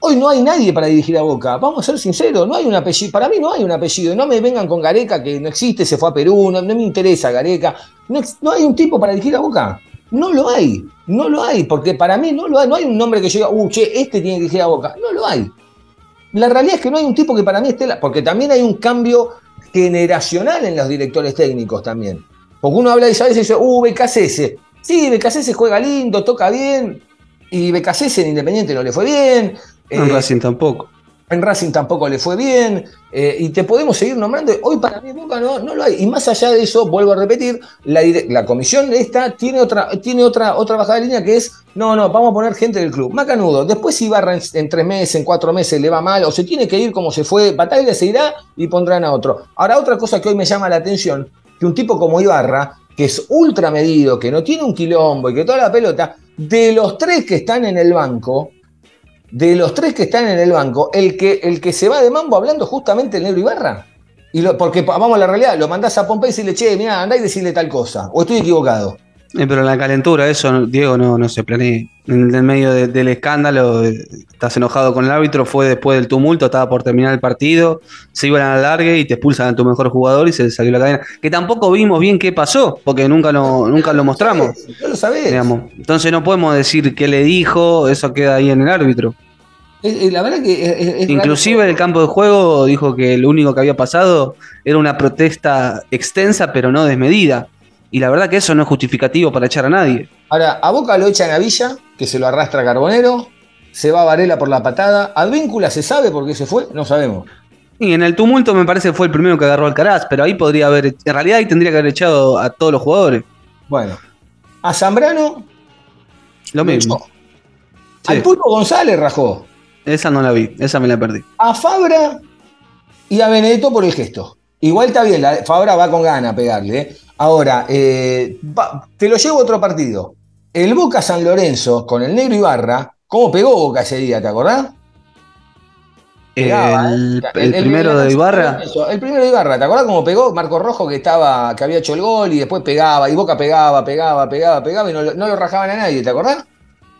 Hoy no hay nadie para dirigir a Boca. Vamos a ser sinceros, no hay un apellido. Para mí no hay un apellido. No me vengan con Gareca, que no existe, se fue a Perú, no, me interesa Gareca. No, no, hay un tipo para dirigir a Boca. No lo hay. No lo hay, porque para mí no lo hay. No hay un nombre que yo diga, uh, che, este tiene que dirigir a Boca. No lo hay. La realidad es que no hay un tipo que para mí esté. Porque también hay un cambio generacional en los directores técnicos también. Porque uno habla de veces y dice, uh, BKCS. Sí, BKCS juega lindo, toca bien. Y BKCS en Independiente no le fue bien. En eh, Racing tampoco. En Racing tampoco le fue bien. Eh, y te podemos seguir nombrando. Hoy para mí Boca no, no lo hay. Y más allá de eso, vuelvo a repetir, la, la comisión esta tiene otra, tiene otra, otra bajada de línea que es, no, no, vamos a poner gente del club. Macanudo, después si Ibarra en, tres meses, en cuatro meses le va mal, o se tiene que ir como se fue, Batalla se irá y pondrán a otro. Ahora, otra cosa que hoy me llama la atención, que un tipo como Ibarra, que es ultra medido, que no tiene un quilombo y que toda la pelota, de los tres que están en el banco, de los tres que están en el banco, el que, el que se va de mambo hablando justamente el negro Ibarra. Y lo, porque vamos a la realidad, lo mandás a Pompey y decirle, che, mira, andá y decirle tal cosa. O estoy equivocado. Eh, pero en la calentura, eso, Diego, no, no se planea. En el medio del escándalo, eh, estás enojado con el árbitro, fue después del tumulto, estaba por terminar el partido, se iban a la larga y te expulsan a tu mejor jugador y se salió la cadena. Que tampoco vimos bien qué pasó, porque nunca lo, nunca lo mostramos. No lo sabés. Entonces no podemos decir qué le dijo, eso queda ahí en el árbitro. La verdad que Inclusive en el campo de juego dijo que lo único que había pasado era una protesta extensa pero no desmedida. Y la verdad que eso no es justificativo para echar a nadie. Ahora, a Boca lo echan a Villa, que se lo arrastra Carbonero, se va a Varela por la patada. Advíncula se sabe por qué se fue, no sabemos. Y en el tumulto me parece que fue el primero que agarró al Caraz, pero ahí podría haber, en realidad ahí tendría que haber echado a todos los jugadores. Bueno, a Zambrano. Lo mismo. Al Pulpo González rajó. Esa no la vi, esa me la perdí. A Fabra y a Benedetto por el gesto. Igual está bien, Fabra va con gana a pegarle. ¿eh? Ahora, eh, te lo llevo a otro partido. El Boca San Lorenzo con el Negro Ibarra, ¿cómo pegó Boca ese día? ¿Te acordás? ¿eh? el, primero de Ibarra. el primero de Ibarra, ¿te acordás cómo pegó? Marco Rojo que estaba, que había hecho el gol y después pegaba, y Boca pegaba, pegaba, pegaba, pegaba, y no, no lo rajaban a nadie, ¿te acordás?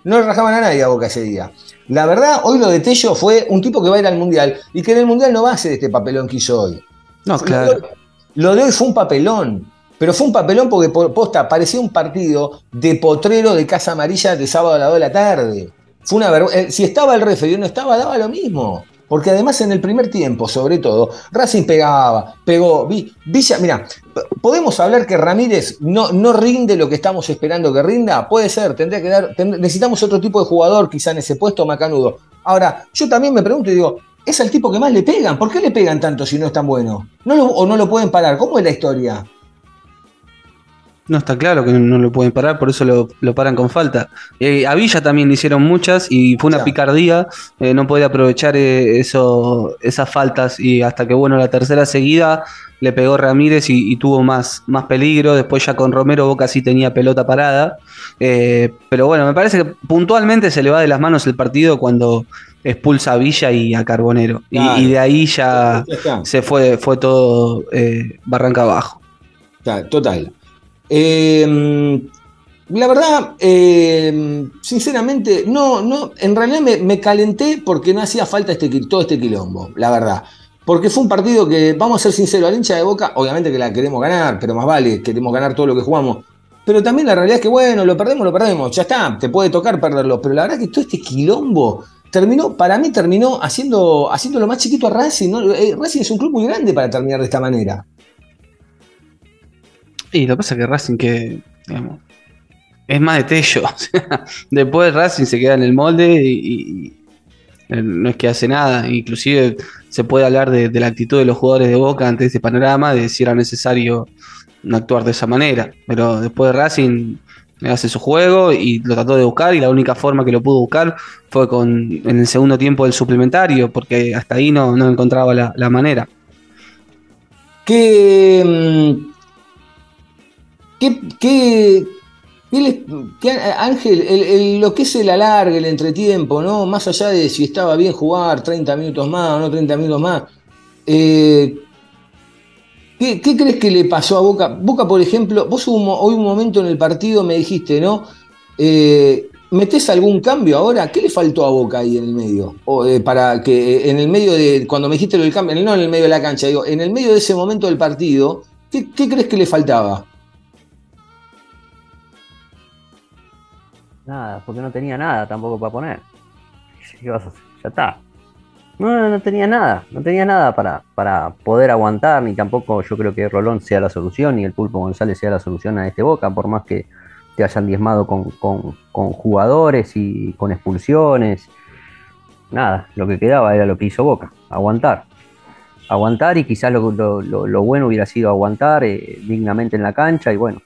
No le rajaban a nadie a Boca ese día. La verdad, hoy lo de Tello fue un tipo que va a ir al Mundial y que en el Mundial no va a hacer este papelón que hizo hoy. No, claro. Lo, de hoy fue un papelón. pero fue un papelón porque posta, parecía un partido de potrero de Casa Amarilla de sábado a las 2 de la tarde. Fue una vergüenza. Eh, si estaba el referee y no estaba, daba lo mismo. Porque además en el primer tiempo, sobre todo, Racing pegaba, pegó. Villa, mira, ¿podemos hablar que Ramírez no, no rinde lo que estamos esperando que rinda? Puede ser, tendría que dar. necesitamos otro tipo de jugador, quizá en ese puesto, Macanudo. Ahora, yo también me pregunto y digo, es el tipo que más le pegan. ¿Por qué le pegan tanto si no es tan bueno? ¿No ¿O no lo pueden parar? ¿Cómo es la historia? No está claro que no, lo pueden parar, por eso lo, paran con falta. Eh, a Villa también le hicieron muchas y fue una picardía. Eh, no podía aprovechar eh, eso, esas faltas y hasta que, bueno, la tercera seguida le pegó Ramírez y, tuvo más, más peligro. Después ya con Romero Boca sí tenía pelota parada. pero bueno, me parece que puntualmente se le va de las manos el partido cuando expulsa a Villa y a Carbonero. Y, de ahí ya se fue, fue todo barranca abajo. Total. Eh, la verdad, eh, sinceramente, no, no, en realidad me, calenté porque no hacía falta este, todo este quilombo, la verdad. Porque fue un partido que, vamos a ser sinceros, al hincha de boca, obviamente que la queremos ganar, pero más vale, queremos ganar todo lo que jugamos. Pero también la realidad es que, bueno, lo perdemos, lo perdemos, ya está, te puede tocar perderlo. Pero la verdad que todo este quilombo terminó, para mí terminó haciendo, haciendo lo más chiquito a Racing. Eh, Racing es un club muy grande para terminar de esta manera. Y lo que pasa es que Racing que, es más de Tello. Después Racing se queda en el molde y, no es que hace nada. Inclusive se puede hablar de, la actitud de los jugadores de Boca ante este panorama, de si era necesario actuar de esa manera. Pero después de Racing hace su juego y lo trató de buscar y la única forma que lo pudo buscar fue con en el segundo tiempo del suplementario, porque hasta ahí no, encontraba la, la manera. ¿Qué, ¿Qué, qué, Ángel, lo que es el alargue, el entretiempo, ¿no? Más allá de si estaba bien jugar 30 minutos más o no 30 minutos más, eh, ¿qué, crees que le pasó a Boca? Boca, por ejemplo, vos hoy un momento en el partido me dijiste, ¿no? Eh, ¿Metés algún cambio ahora? ¿Qué le faltó a Boca ahí en el medio? O, eh, para que en el medio de, cuando me dijiste lo del cambio, no en el medio de la cancha, digo, en el medio de ese momento del partido, ¿qué, qué crees que le faltaba? Nada, porque no tenía nada tampoco para poner. Ya está. No, no tenía nada, no tenía nada para, para poder aguantar, ni tampoco yo creo que Rolón sea la solución, ni el Pulpo González sea la solución a este Boca, por más que te hayan diezmado con, jugadores y con expulsiones. Nada, lo que quedaba era lo que hizo Boca, aguantar. Aguantar y quizás lo, lo, bueno hubiera sido aguantar eh, dignamente en la cancha y bueno,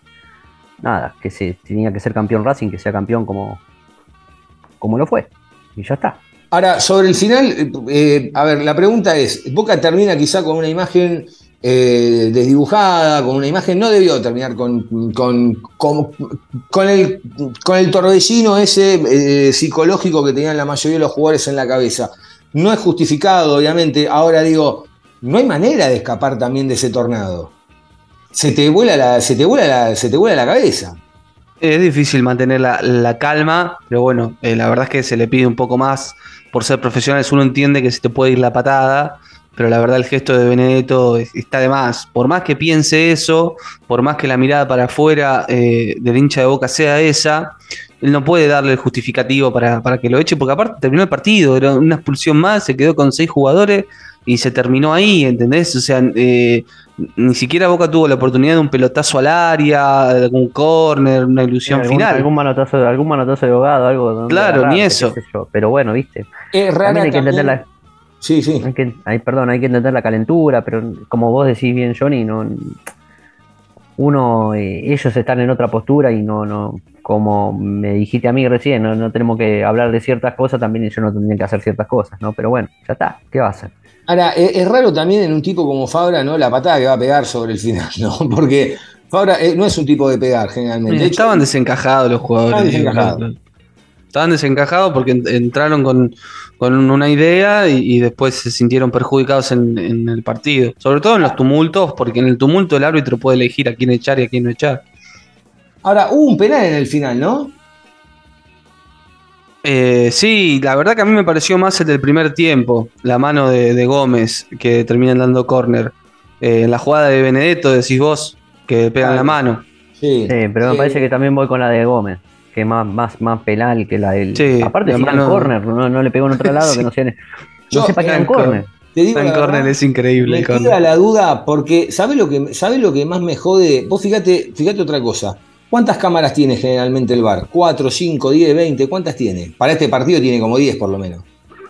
nada, que se tenía que ser campeón Racing, que sea campeón como, como lo fue. Y ya está. Ahora, sobre el final, eh, a ver, la pregunta es, Boca termina quizá con una imagen eh, desdibujada, con una imagen, no debió terminar con, con, con, el, con el torbellino ese eh, psicológico que tenían la mayoría de los jugadores en la cabeza. No es justificado, obviamente. Ahora digo, no hay manera de escapar también de ese tornado se te vuela la, se te vuela la, se te vuela la cabeza. Es difícil mantener la, calma, pero bueno, eh, la verdad es que se le pide un poco más por ser profesionales. Uno entiende que se te puede ir la patada, pero la verdad el gesto de Benedetto está de más. Por más que piense eso, por más que la mirada para afuera eh, del hincha de boca sea esa, él no puede darle el justificativo para, para, que lo eche, porque aparte terminó el partido, era una expulsión más, se quedó con seis jugadores y se terminó ahí, ¿entendés? O sea, eh, ni siquiera Boca tuvo la oportunidad de un pelotazo al área, de algún córner, una ilusión final. Algún manotazo, algún manotazo de abogado, algo. Claro, ni eso. Pero bueno, viste. Es raro hay que entender la, Sí, sí. Hay que, perdón, hay que entender la calentura, pero como vos decís bien, Johnny, no, uno, eh, ellos están en otra postura y no, no, como me dijiste a mí recién, no, no tenemos que hablar de ciertas cosas, también ellos no tendrían que hacer ciertas cosas, ¿no? Pero bueno, ya está, ¿qué va a hacer? Ahora, es, raro también en un tipo como Fabra, ¿no? La patada que va a pegar sobre el final, ¿no? Porque Fabra eh, no es un tipo de pegar generalmente. estaban desencajados los jugadores. Estaban desencajados. Estaban desencajados porque entraron con, una idea y, después se sintieron perjudicados en, en, el partido. Sobre todo en los tumultos, porque en el tumulto el árbitro puede elegir a quién echar y a quién no echar. Ahora, hubo un penal en el final, ¿no? Eh, sí, la verdad que a mí me pareció más el del primer tiempo, la mano de, Gómez que termina dando córner. Eh, en la jugada de Benedetto decís vos que pegan la mano. Sí, pero me parece que también voy con la de Gómez, que es más, más, más penal que la del. Sí, Aparte, de si mano- en corner, no, no le pegó en otro lado que no sea. No Yo- sepa que Franco. corner. Te digo córner verdad, es increíble. Me queda córner. la duda porque, ¿sabes lo que, sabe lo que más me jode? Vos fíjate, fíjate otra cosa. ¿Cuántas cámaras tiene generalmente el bar? ¿4, 5, 10, 20? ¿Cuántas tiene? Para este partido tiene como 10 por lo menos.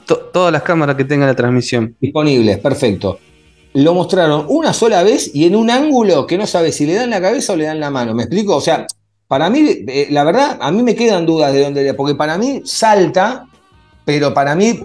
To- todas las cámaras que tenga la transmisión. Disponibles, perfecto. Lo mostraron una sola vez y en un ángulo que no sabe si le dan la cabeza o le dan la mano. ¿Me explico? O sea, para mí, eh, la verdad, a mí me quedan dudas de dónde, porque para mí salta, pero para mí,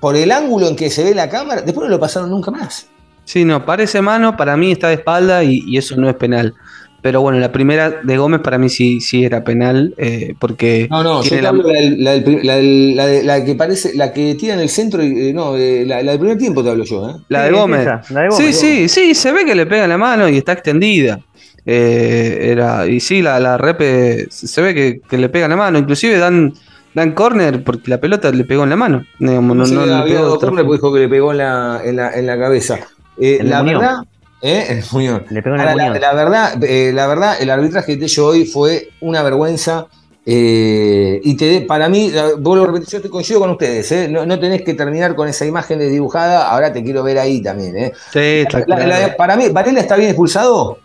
por el ángulo en que se ve la cámara, después no lo pasaron nunca más. Sí, no, parece mano, para mí está de espalda y, y eso no es penal. Pero bueno, la primera de Gómez para mí sí, sí era penal, eh, porque No, no, yo la- hablo la, del- la del prim- la del- la de- la que parece, la que tira en el centro, y, eh, no, eh, la, la del primer tiempo te hablo yo, ¿eh? la de Gómez. esa, la de Sí, Gómez. sí, sí, se ve que le pega la mano y está extendida. Eh, era, y sí, la, la repe se ve que, que le pega la mano. Inclusive dan, dan corner porque la pelota le pegó en la mano. Digamos, No, Sí, no le pegó forma. porque dijo que le pegó en la, en la, en la cabeza. Eh, la verdad, ¿eh? En el muñón. Le pegó en el Ahora, la, muñón. la verdad, eh, la verdad, el arbitraje de yo hoy fue una vergüenza. eh, y te, para mí, vuelvo a repetir, yo te coincido con ustedes, ¿eh? no, no tenés que terminar con esa imagen de dibujada, ahora te quiero ver ahí también. ¿eh? Sí, está La- claro. la de- para mí, ¿Varela está bien expulsado?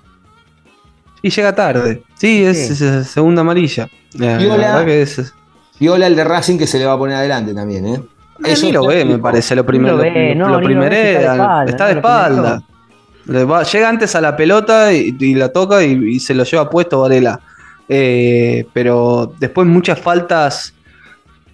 Y llega tarde. Sí, es, Sí. es- es segunda amarilla. La, la Viola. verdad que es. Viola el de Racing que se le va a poner adelante también. ¿eh? Eh, ni lo ve, me parece. Lo primero. lo Lo, ve, no, lo ni lo ve, primerea, está de espalda, Está de primero. espalda. Va- llega antes a la pelota y, y la toca y, y se lo lleva puesto Varela. Eh, pero después muchas faltas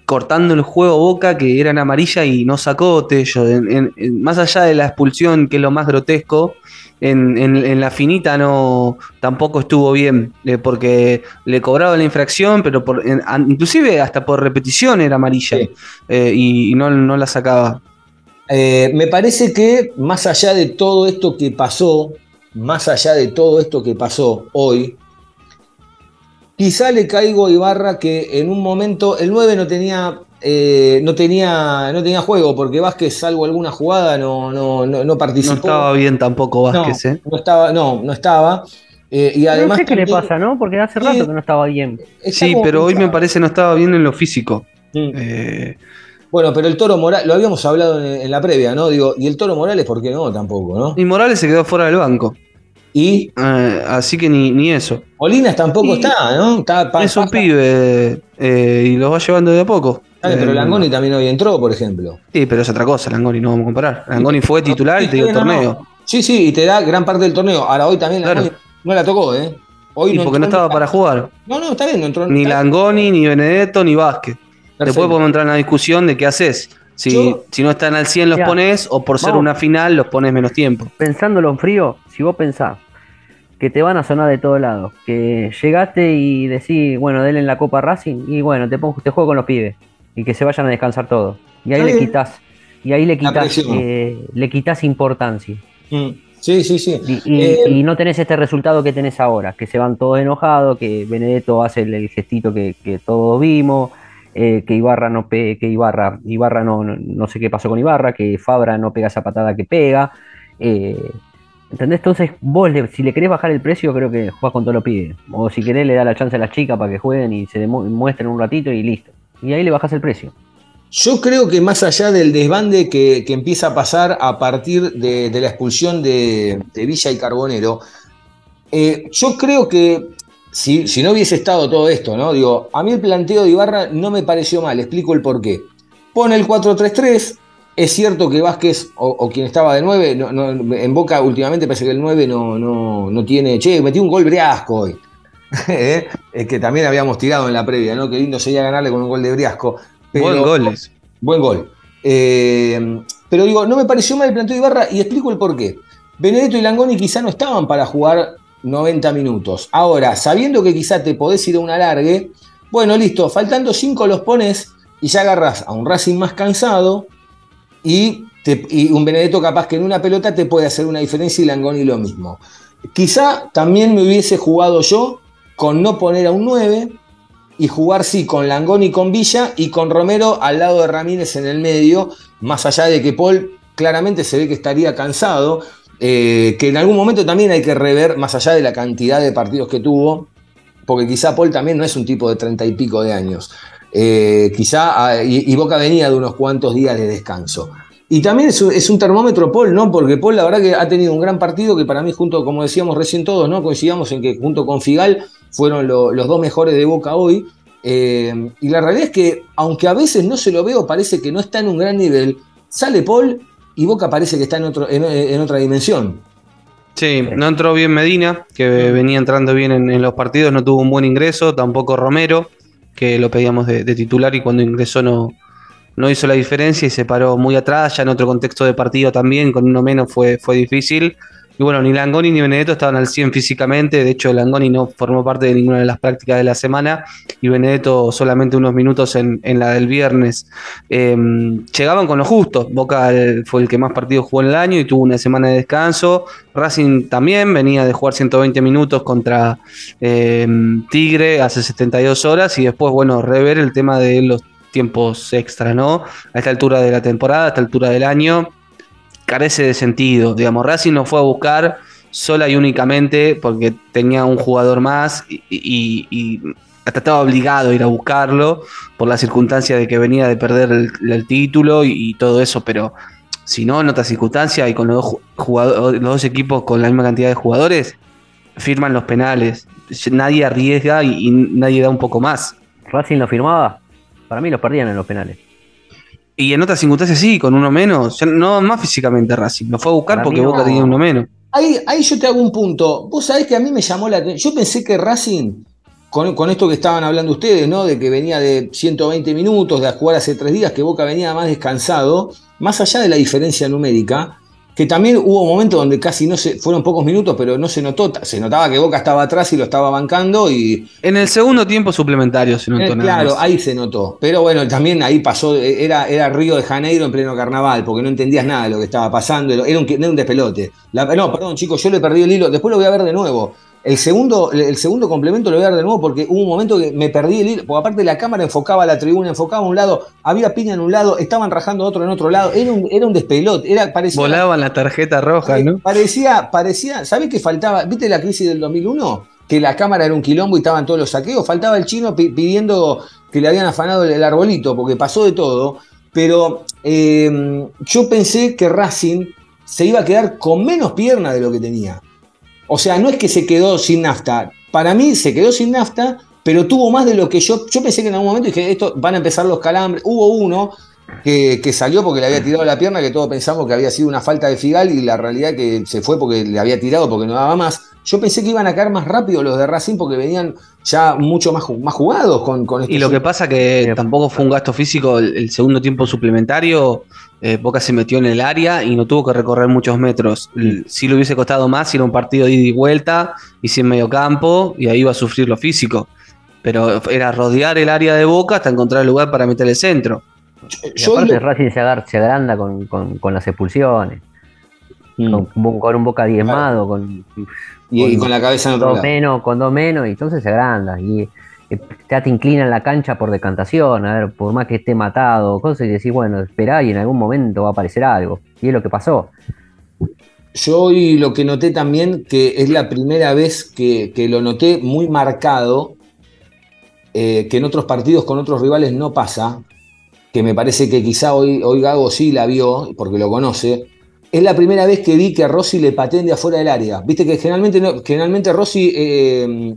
cortando el juego Boca que eran amarillas y no sacó Tello. En- en- en- más allá de la expulsión, que es lo más grotesco, en, la finita no tampoco estuvo bien, eh, porque le cobraba la infracción, pero por, inclusive hasta por repetición era amarilla Sí. eh, y, y no, no la sacaba. Eh, me parece que más allá de todo esto que pasó, más allá de todo esto que pasó hoy, quizá le caigo a Ibarra que en un momento el 9 no tenía, eh, no tenía, no tenía juego, porque Vázquez, salvo alguna jugada, no, no, no, no participó. No estaba bien tampoco No, Vázquez, ¿eh? no estaba, no, no estaba. Eh, y No además sé qué le pasa, ¿no? Porque hace Sí. rato que no estaba bien. Sí, pero hoy me parece no estaba bien en lo físico. Mm. Eh, Bueno, pero el Toro Morales, lo habíamos hablado en, en la previa, ¿no? Digo, y el Toro Morales, ¿por qué no? Tampoco, ¿no? y Morales se quedó fuera del banco. Y Eh, así que ni, ni eso. Molinas tampoco Y- está, ¿no? Está pa- es un pibe eh, y lo va llevando de a poco. Dale, pero Eh, Langoni también hoy entró, por ejemplo. Sí, pero es otra cosa, Langoni, no vamos a comparar. Langoni fue titular y te dio no, torneo. no. Sí, sí, y te da gran parte del torneo. Ahora hoy también Claro. Langoni no la tocó, ¿eh? Hoy Y porque no estaba para jugar. No, no, está bien, no entró Ni Langoni, ni Benedetto, ni Vázquez. Perfecto. Después podemos entrar en la discusión de qué haces. Si, Yo- si no están al 100 los Ya. pones o por ser Vamos. una final los pones menos tiempo. Pensándolo en frío, si vos pensás que te van a sonar de todos lados, que llegaste y decís, bueno, denle en la Copa Racing, y bueno, te, pongo, te juego con los pibes, y que se vayan a descansar todos. Y ahí le quitas, y ahí le quitas, eh, le quitas importancia. Mm. Sí, sí, sí. Y, y- Eh, y no tenés este resultado que tenés ahora, que se van todos enojados, que Benedetto hace el, el gestito que, que todos vimos, eh, que Ibarra no pe- que Ibarra, Ibarra no, no, sé qué pasó con Ibarra, que Fabra no pega esa patada que pega. eh, ¿Entendés? Entonces, vos si le querés bajar el precio, creo que jugás con todo lo pide. O si querés, le da la chance a las chicas para que jueguen y se muestren un ratito y listo. Y ahí le bajás el precio. Yo creo que más allá del desbande que, que empieza a pasar a partir de, la expulsión de, de Villa y Carbonero, eh, yo creo que si, si no hubiese estado todo esto, ¿no? Digo, a mí el planteo de Ibarra no me pareció mal, explico el porqué. Pone el 4-3-3, es cierto que Vázquez, o, o quien estaba de 9, no- no- en Boca últimamente parece que el 9 no, no, no tiene. Che, metió un gol Briasco hoy. ¿Eh? Es que también habíamos tirado en la previa, ¿no? Qué lindo sería ganarle con un gol de Briasco. Pero- Buen goles. Buen gol. Eh, pero digo, no me pareció mal el planteo de Ibarra y explico el porqué. Benedetto y Langoni quizá no estaban para jugar 90 minutos. Ahora, sabiendo que quizá te podés ir a un alargue, bueno, listo, faltando 5 los pones y ya agarras a un Racing más cansado y, te- y un Benedetto capaz que en una pelota te puede hacer una diferencia y Langoni lo mismo. Quizá también me hubiese jugado yo con no poner a un 9 y jugar sí con Langoni con Villa y con Romero al lado de Ramírez en el medio, más allá de que Paul claramente se ve que estaría cansado. Eh, que en algún momento también hay que rever, más allá de la cantidad de partidos que tuvo, porque quizá Paul también no es un tipo de treinta y pico de años. Eh, quizá, ah, y, Boca venía de unos cuantos días de descanso. Y también es, un termómetro Paul, ¿no? Porque Paul la verdad que ha tenido un gran partido que para mí junto, como decíamos recién todos, ¿no? Coincidamos en que junto con Figal fueron los dos mejores de Boca hoy. Eh, y la realidad es que, aunque a veces no se lo veo, parece que no está en un gran nivel, sale Paul y Boca parece que está en, otro, en, otra dimensión. Sí, no entró bien Medina, que venía entrando bien en, los partidos, no tuvo un buen ingreso, tampoco Romero, que lo pedíamos de, titular y cuando ingresó no, no hizo la diferencia y se paró muy atrás, ya en otro contexto de partido también, con uno menos fue, fue difícil. Y bueno, ni Langoni ni Benedetto estaban al 100 físicamente. De hecho, Langoni no formó parte de ninguna de las prácticas de la semana y Benedetto solamente unos minutos en, la del viernes. Em, llegaban con lo justo. Boca fue el que más partidos jugó en el año y tuvo una semana de descanso. Racing también venía de jugar 120 minutos contra em, Tigre hace 72 horas y después, bueno, rever el tema de los tiempos extra, ¿no? A esta altura de la temporada, a esta altura del año carece de sentido. Digamos, Racing no fue a buscar sola y únicamente porque tenía un jugador más y, hasta estaba obligado a ir a buscarlo por la circunstancia de que venía de perder el, título y, todo eso, pero si no, en otras circunstancias y con los dos, los dos equipos con la misma cantidad de jugadores, firman los penales. Nadie arriesga y, y nadie da un poco más. ¿Racing lo firmaba? Para mí los perdían en los penales. Y en otras circunstancias sí, con uno menos. No más físicamente Racing. Lo fue a buscar porque Boca tenía uno menos. Ahí, ahí yo te hago un punto. Vos sabés que a mí me llamó la atención. Yo pensé que Racing, con, esto que estaban hablando ustedes, ¿no? De que venía de 120 minutos, de jugar hace tres días, que Boca venía más descansado, más allá de la diferencia numérica, que también hubo momentos donde casi no se, fueron pocos minutos, pero no se notó, se notaba que Boca estaba atrás y lo estaba bancando y... En el segundo tiempo suplementario se notó. Eh, claro, ahí se notó, pero bueno, también ahí pasó, era, era Río de Janeiro en pleno carnaval, porque no entendías nada de lo que estaba pasando, era un, era un despelote. no, perdón chicos, yo le perdí el hilo, después lo voy a ver de nuevo. El segundo, el segundo complemento lo voy a dar de nuevo porque hubo un momento que me perdí el hilo, porque aparte la cámara enfocaba la tribuna, enfocaba a un lado, había piña en un lado, estaban rajando otro en otro lado, era un, era un despelote, era, parecía... Volaban la tarjeta roja, ¿no? Parecía, parecía, ¿sabés qué faltaba? ¿Viste la crisis del 2001? Que la cámara era un quilombo y estaban todos los saqueos, faltaba el chino pidiendo que le habían afanado el, arbolito, porque pasó de todo, pero eh, yo pensé que Racing se iba a quedar con menos pierna de lo que tenía. O sea, no es que se quedó sin nafta. Para mí se quedó sin nafta, pero tuvo más de lo que yo. Yo pensé que en algún momento dije, esto van a empezar los calambres. Hubo uno que, salió porque le había tirado la pierna, que todos pensamos que había sido una falta de Figal y la realidad que se fue porque le había tirado porque no daba más. Yo pensé que iban a caer más rápido los de Racing porque venían ya mucho más, más jugados con, con Y lo que pasa que tampoco fue un gasto físico el segundo tiempo suplementario eh, Boca se metió en el área y no tuvo que recorrer muchos metros. Si le hubiese costado más, si era un partido de ida y vuelta, y si en medio campo, y ahí iba a sufrir lo físico. Pero era rodear el área de Boca hasta encontrar el lugar para meter el centro. Y aparte, Racing se, agranda con, las expulsiones. Mm. Con, un Boca diezmado, con, y, con, la cabeza en dos menos, con dos menos, y entonces se agranda. Y ya te inclina en la cancha por decantación, a ver, por más que esté matado, cosas, y decís, bueno, esperá y en algún momento va a aparecer algo. Y es lo que pasó. Yo hoy lo que noté también, que es la primera vez que, lo noté muy marcado, eh, que en otros partidos con otros rivales no pasa, que me parece que quizá hoy Gago sí la vio, porque lo conoce, es la primera vez que vi que a Rossi le pateen de afuera del área. Viste que generalmente, no, generalmente Rossi, eh,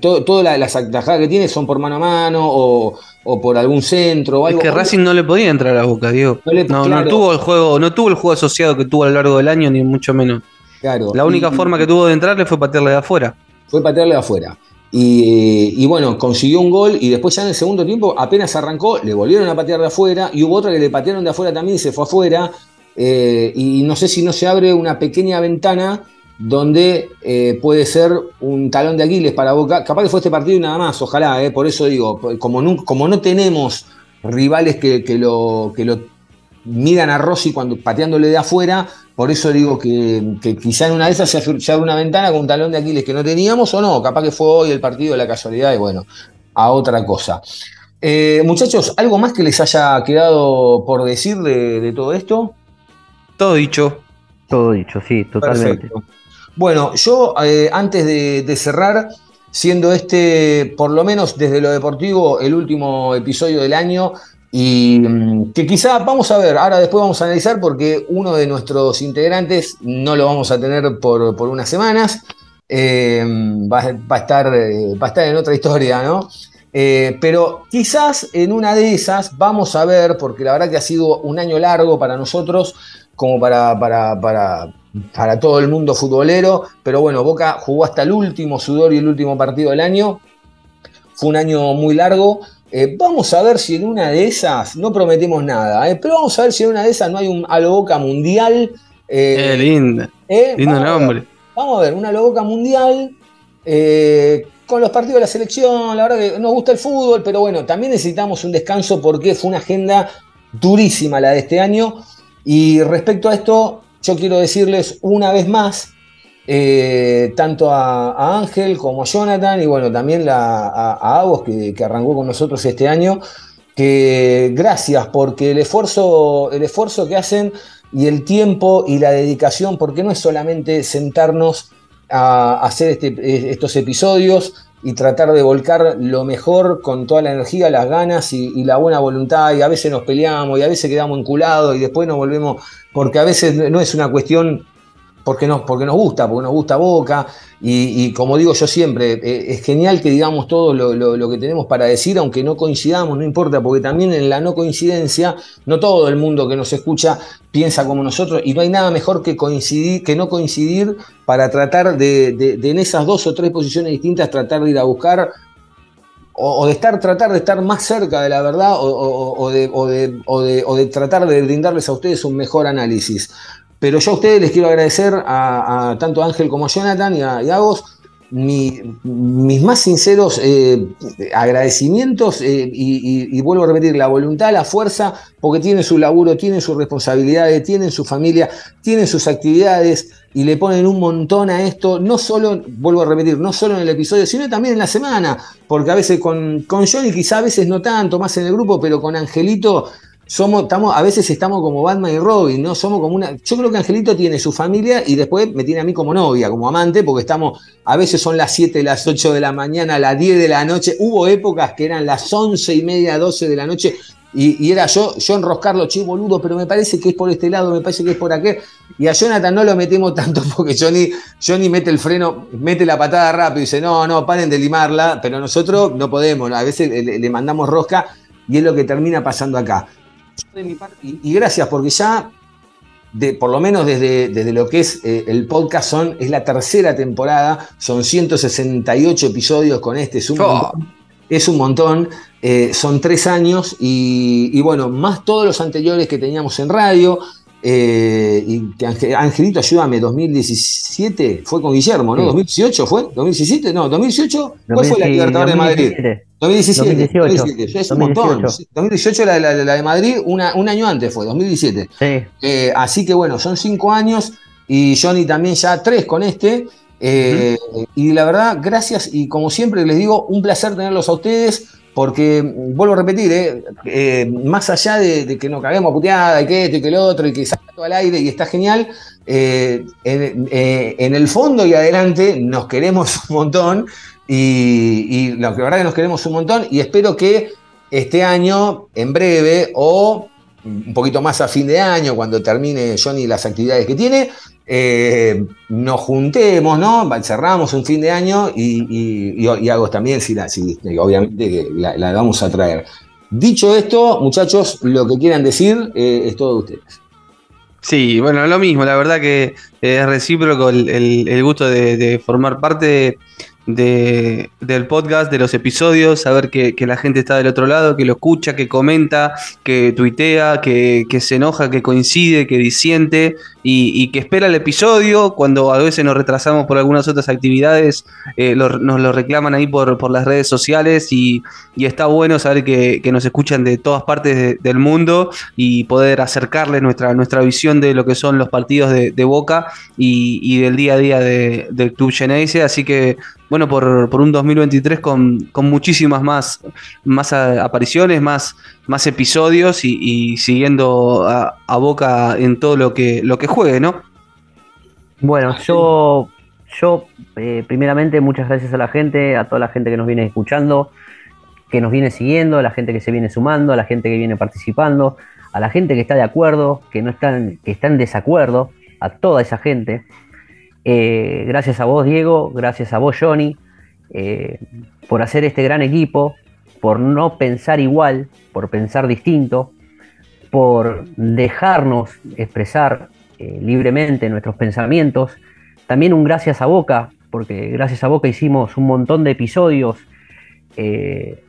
todas las atajadas que tiene son por mano a mano o, por algún centro o algo. Es que Racing no le podía entrar a la boca, Diego. No, no, tuvo el juego, no tuvo el juego asociado que tuvo a lo largo del año, ni mucho menos. Claro. La única forma que tuvo de entrarle fue patearle de afuera. Fue patearle de afuera. Y, y, bueno, consiguió un gol y después ya en el segundo tiempo apenas arrancó, le volvieron a patear de afuera y hubo otra que le patearon de afuera también y se fue afuera. Eh, y no sé si no se abre una pequeña ventana donde eh, puede ser un talón de Aquiles para Boca. Capaz que fue este partido y nada más, ojalá, eh, por eso digo, como no, como no tenemos rivales que, lo, que lo miran a Rossi cuando pateándole de afuera, por eso digo que, quizá en una de esas se, abre una ventana con un talón de Aquiles que no teníamos o no, capaz que fue hoy el partido de la casualidad y bueno, a otra cosa. muchachos, ¿algo más que les haya quedado por decir de todo esto? Todo dicho. Todo dicho, sí, totalmente. Bueno, yo eh, antes de, cerrar, siendo este, por lo menos desde lo deportivo, el último episodio del año, y mm, que quizá vamos a ver, ahora después vamos a analizar porque uno de nuestros integrantes no lo vamos a tener por, unas semanas, eh, va, a estar, eh, va a estar en otra historia, ¿no? pero quizás en una de esas vamos a ver, porque la verdad que ha sido un año largo para nosotros, como para, para, para, para todo el mundo futbolero, pero bueno, Boca jugó hasta el último sudor y el último partido del año. Fue un año muy largo. Eh, vamos a ver si en una de esas, no prometemos nada, eh, pero vamos a ver si en una de esas no hay un Boca mundial. Eh, lindo. lindo nombre. vamos a ver, una Boca mundial con los partidos de la selección. La verdad que nos gusta el fútbol, pero bueno, también necesitamos un descanso porque fue una agenda durísima la de este año. Y respecto a esto, yo quiero decirles una vez más, eh, tanto a, Ángel como a Jonathan y bueno, también a, a Agos que, arrancó con nosotros este año, que gracias porque el esfuerzo, el esfuerzo que hacen y el tiempo y la dedicación, porque no es solamente sentarnos a hacer este, estos episodios, y tratar de volcar lo mejor con toda la energía, las ganas y, la buena voluntad. Y a veces nos peleamos y a veces quedamos enculados y después nos volvemos, porque a veces no es una cuestión porque nos, porque nos gusta, porque nos gusta Boca, y, como digo yo siempre, eh, es genial que digamos todo lo, que tenemos para decir, aunque no coincidamos, no importa, porque también en la no coincidencia, no todo el mundo que nos escucha piensa como nosotros, y no hay nada mejor que coincidir, que no coincidir para tratar de, en esas dos o tres posiciones distintas, tratar de ir a buscar o, de estar, tratar de estar más cerca de la verdad o, de, o, de, tratar de brindarles a ustedes un mejor análisis. Pero yo a ustedes les quiero agradecer a, tanto a Ángel como a Jonathan y a, vos. Mis más sinceros eh, agradecimientos eh, y, vuelvo a repetir, la voluntad, la fuerza, porque tienen su laburo, tienen sus responsabilidades, tienen su familia, tienen sus actividades y le ponen un montón a esto, no solo, vuelvo a repetir, no solo en el episodio, sino también en la semana, porque a veces con, con Johnny quizá a veces no tanto, más en el grupo, pero con Angelito somos, estamos, a veces estamos como Batman y Robin, ¿no? Somos como una. Yo creo que Angelito tiene su familia y después me tiene a mí como novia, como amante, porque estamos, a veces son las 7, las 8 de la mañana, las 10 de la noche. Hubo épocas que eran las 11 y media, 12 de la noche. Y, era yo, yo enroscarlo, che, boludo, pero me parece que es por este lado, me parece que es por aquel. Y a Jonathan no lo metemos tanto porque Johnny, Johnny mete el freno, mete la patada rápido y dice, no, no, paren de limarla, pero nosotros no podemos, a veces le mandamos rosca y es lo que termina pasando acá y, gracias, porque ya, de, por lo menos desde, desde lo que es eh, el podcast, son, es la tercera temporada, son 168 episodios con este, es un montón. Es un montón eh, son tres años y, bueno, más todos los anteriores que teníamos en radio, eh, y que Angelito, ayúdame, 2017 fue con Guillermo, ¿no? ¿2018 fue? ¿2017? No, 2018, ¿cuál fue la Libertadores de Madrid? 2017. 2018. Es un montón. 2018 la, la, de Madrid, un año antes fue, 2017. Eh, así que bueno, son cinco años y Johnny también ya tres con este. Eh, y la verdad, gracias y como siempre les digo, un placer tenerlos a ustedes. Porque, vuelvo a repetir, eh, más allá de, que nos caguemos puteada y que esto y que lo otro y que salga todo al aire y está genial, en, en, el fondo y adelante nos queremos un montón y, la verdad que nos queremos un montón y espero que este año, en breve, o un poquito más a fin de año, cuando termine Johnny las actividades que tiene, eh, nos juntemos, ¿no? Cerramos un fin de año y, y, hago también, si, obviamente que la, vamos a traer. Dicho esto, muchachos, lo que quieran decir eh, es todo de ustedes. Sí, bueno, lo mismo, la verdad que es recíproco el, gusto de, de, formar parte de, del podcast, de los episodios, saber que, la gente está del otro lado, que lo escucha, que comenta, que tuitea, que, se enoja, que coincide, que disiente y, que espera el episodio. Cuando a veces nos retrasamos por algunas otras actividades, eh, nos lo reclaman ahí por, por las redes sociales y, está bueno saber que, nos escuchan de todas partes del mundo y poder acercarles nuestra, nuestra visión de lo que son los partidos de, Boca y, del día a día del Club Geneise. Así que bueno, por, un 2023 con, con muchísimas más, más apariciones, más, más episodios y, siguiendo a, Boca en todo lo que, lo que juegue, ¿no? Bueno, yo, yo eh, primeramente muchas gracias a la gente, a toda la gente que nos viene escuchando, que nos viene siguiendo, a la gente que se viene sumando, a la gente que viene participando, a la gente que está de acuerdo, que no están, que está en desacuerdo, a toda esa gente. Eh, gracias a vos, Diego, gracias a vos, Johnny, eh, por hacer este gran equipo, por no pensar igual, por pensar distinto, por dejarnos expresar eh, libremente nuestros pensamientos. También un gracias a Boca, porque gracias a Boca hicimos un montón de episodios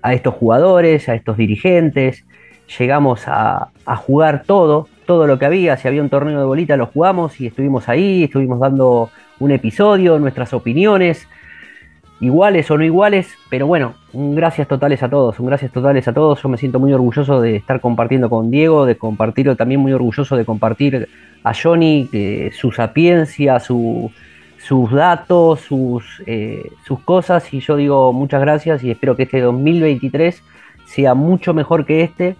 a estos jugadores, a estos dirigentes, llegamos a, a, jugar todo, todo lo que había, si había un torneo de bolita lo jugamos y estuvimos ahí, estuvimos dando un episodio, nuestras opiniones, iguales o no iguales, pero bueno, un gracias totales a todos, un gracias totales a todos. Yo me siento muy orgulloso de estar compartiendo con Diego, de compartirlo también muy orgulloso de compartir a Johnny su sapiencia, su, sus datos, sus, eh, sus cosas. Y yo digo muchas gracias y espero que este 2023 sea mucho mejor que este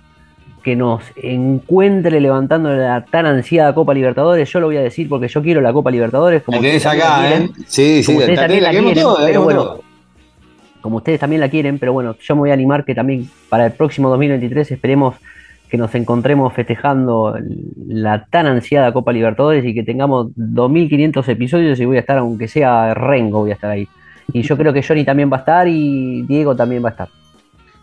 que nos encuentre levantando la tan ansiada Copa Libertadores. Yo lo voy a decir porque yo quiero la Copa Libertadores. Como ustedes acá, ¿eh? Sí, sí, ustedes también la, quieren, pero bueno, como ustedes también la quieren, pero bueno, yo me voy a animar que también para el próximo 2023 esperemos que nos encontremos festejando la tan ansiada Copa Libertadores y que tengamos 2.500 episodios y voy a estar, aunque sea Rengo, voy a estar ahí. Y yo creo que Johnny también va a estar y Diego también va a estar.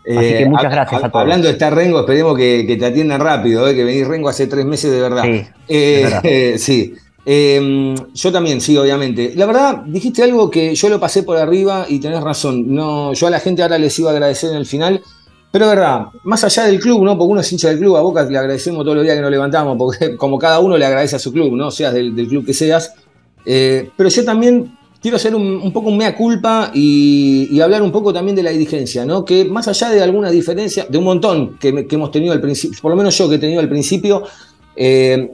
Así que eh, muchas gracias a, todos. Hablando de estar Rengo, esperemos que, te atiendan rápido, eh, que venís Rengo hace tres meses de verdad. Sí. Eh, sí. Em, yo también, sí, obviamente. La verdad, dijiste algo que yo lo pasé por arriba y tenés razón. No, yo a la gente ahora les iba a agradecer en el final. Pero es verdad, más allá del club, ¿no? Porque uno es hincha del club, a Boca le agradecemos todos los días que nos levantamos, porque como cada uno le agradece a su club, ¿no? Seas del, club que seas. pero yo también quiero hacer un, poco un mea culpa y, hablar un poco también de la dirigencia, ¿no? Que más allá de alguna diferencia, de un montón que, hemos tenido al principio, por lo menos yo que he tenido al principio, eh,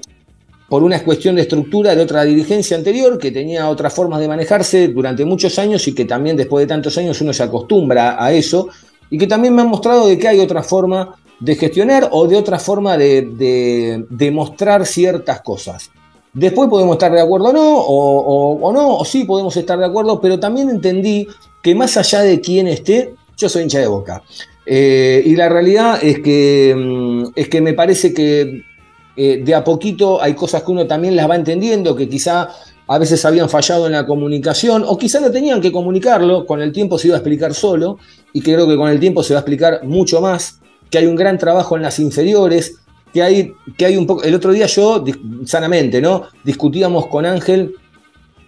por una cuestión de estructura de otra dirigencia anterior que tenía otras formas de manejarse durante muchos años y que también después de tantos años uno se acostumbra a eso y que también me han mostrado de que hay otra forma de gestionar o de otra forma de, de mostrar ciertas cosas. Después podemos estar de acuerdo o no, o, no, o sí podemos estar de acuerdo, pero también entendí que más allá de quién esté, yo soy hincha de boca. Eh, y la realidad es que, mm, es que me parece que eh, de a poquito hay cosas que uno también las va entendiendo, que quizá a veces habían fallado en la comunicación, o quizá no tenían que comunicarlo, con el tiempo se iba a explicar solo, y creo que con el tiempo se va a explicar mucho más, que hay un gran trabajo en las inferiores, que hay, que hay un poco. El otro día yo, sanamente, ¿no? Discutíamos con Ángel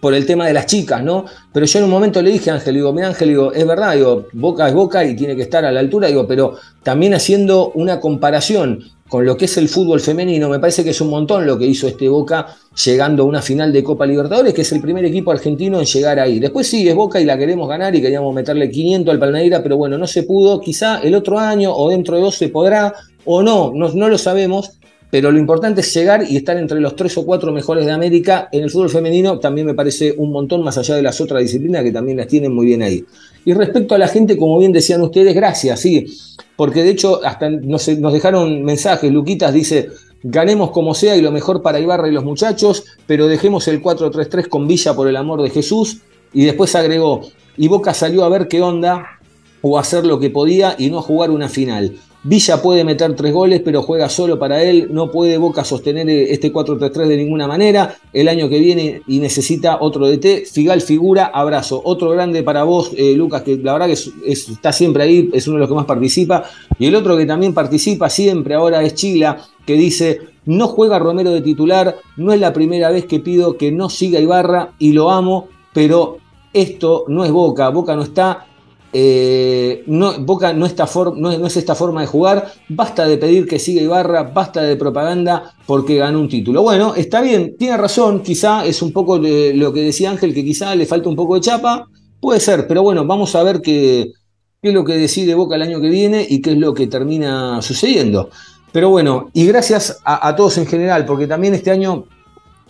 por el tema de las chicas, ¿no? Pero yo en un momento le dije a Ángel, digo, mira Ángel, digo, es verdad, digo, Boca es Boca y tiene que estar a la altura, digo, pero también haciendo una comparación con lo que es el fútbol femenino, me parece que es un montón lo que hizo este Boca llegando a una final de Copa Libertadores, que es el primer equipo argentino en llegar ahí. Después sí, es Boca y la queremos ganar y queríamos meterle 500 al Palmeira, pero bueno, no se pudo, quizá el otro año o dentro de dos se podrá, o no, no, lo sabemos, pero lo importante es llegar y estar entre los tres o cuatro mejores de América. En el fútbol femenino también me parece un montón, más allá de las otras disciplinas que también las tienen muy bien ahí. Y respecto a la gente, como bien decían ustedes, gracias, sí, porque de hecho hasta nos, dejaron mensajes, Luquitas dice, ganemos como sea y lo mejor para Ibarra y los muchachos, pero dejemos el 4-3-3 con Villa por el amor de Jesús. Y después agregó, y Boca salió a ver qué onda o hacer lo que podía y no a jugar una final. Villa puede meter tres goles, pero juega solo para él. No puede Boca sostener este 4-3-3 de ninguna manera. El año que viene y necesita otro DT. Figal figura, abrazo. Otro grande para vos, eh, Lucas, que la verdad que está siempre ahí, es uno de los que más participa. Y el otro que también participa siempre ahora es Chila, que dice: No juega Romero de titular. No es la primera vez que pido que no siga Ibarra y lo amo, pero esto no es Boca. Boca no está eh, no, Boca no, es, esta forma de jugar, basta de pedir que siga Ibarra, basta de propaganda porque ganó un título. Bueno, está bien, tiene razón, quizá es un poco lo que decía Ángel, que quizá le falta un poco de chapa, puede ser, pero bueno, vamos a ver qué, es lo que decide Boca el año que viene y qué es lo que termina sucediendo. Pero bueno, y gracias a, todos en general, porque también este año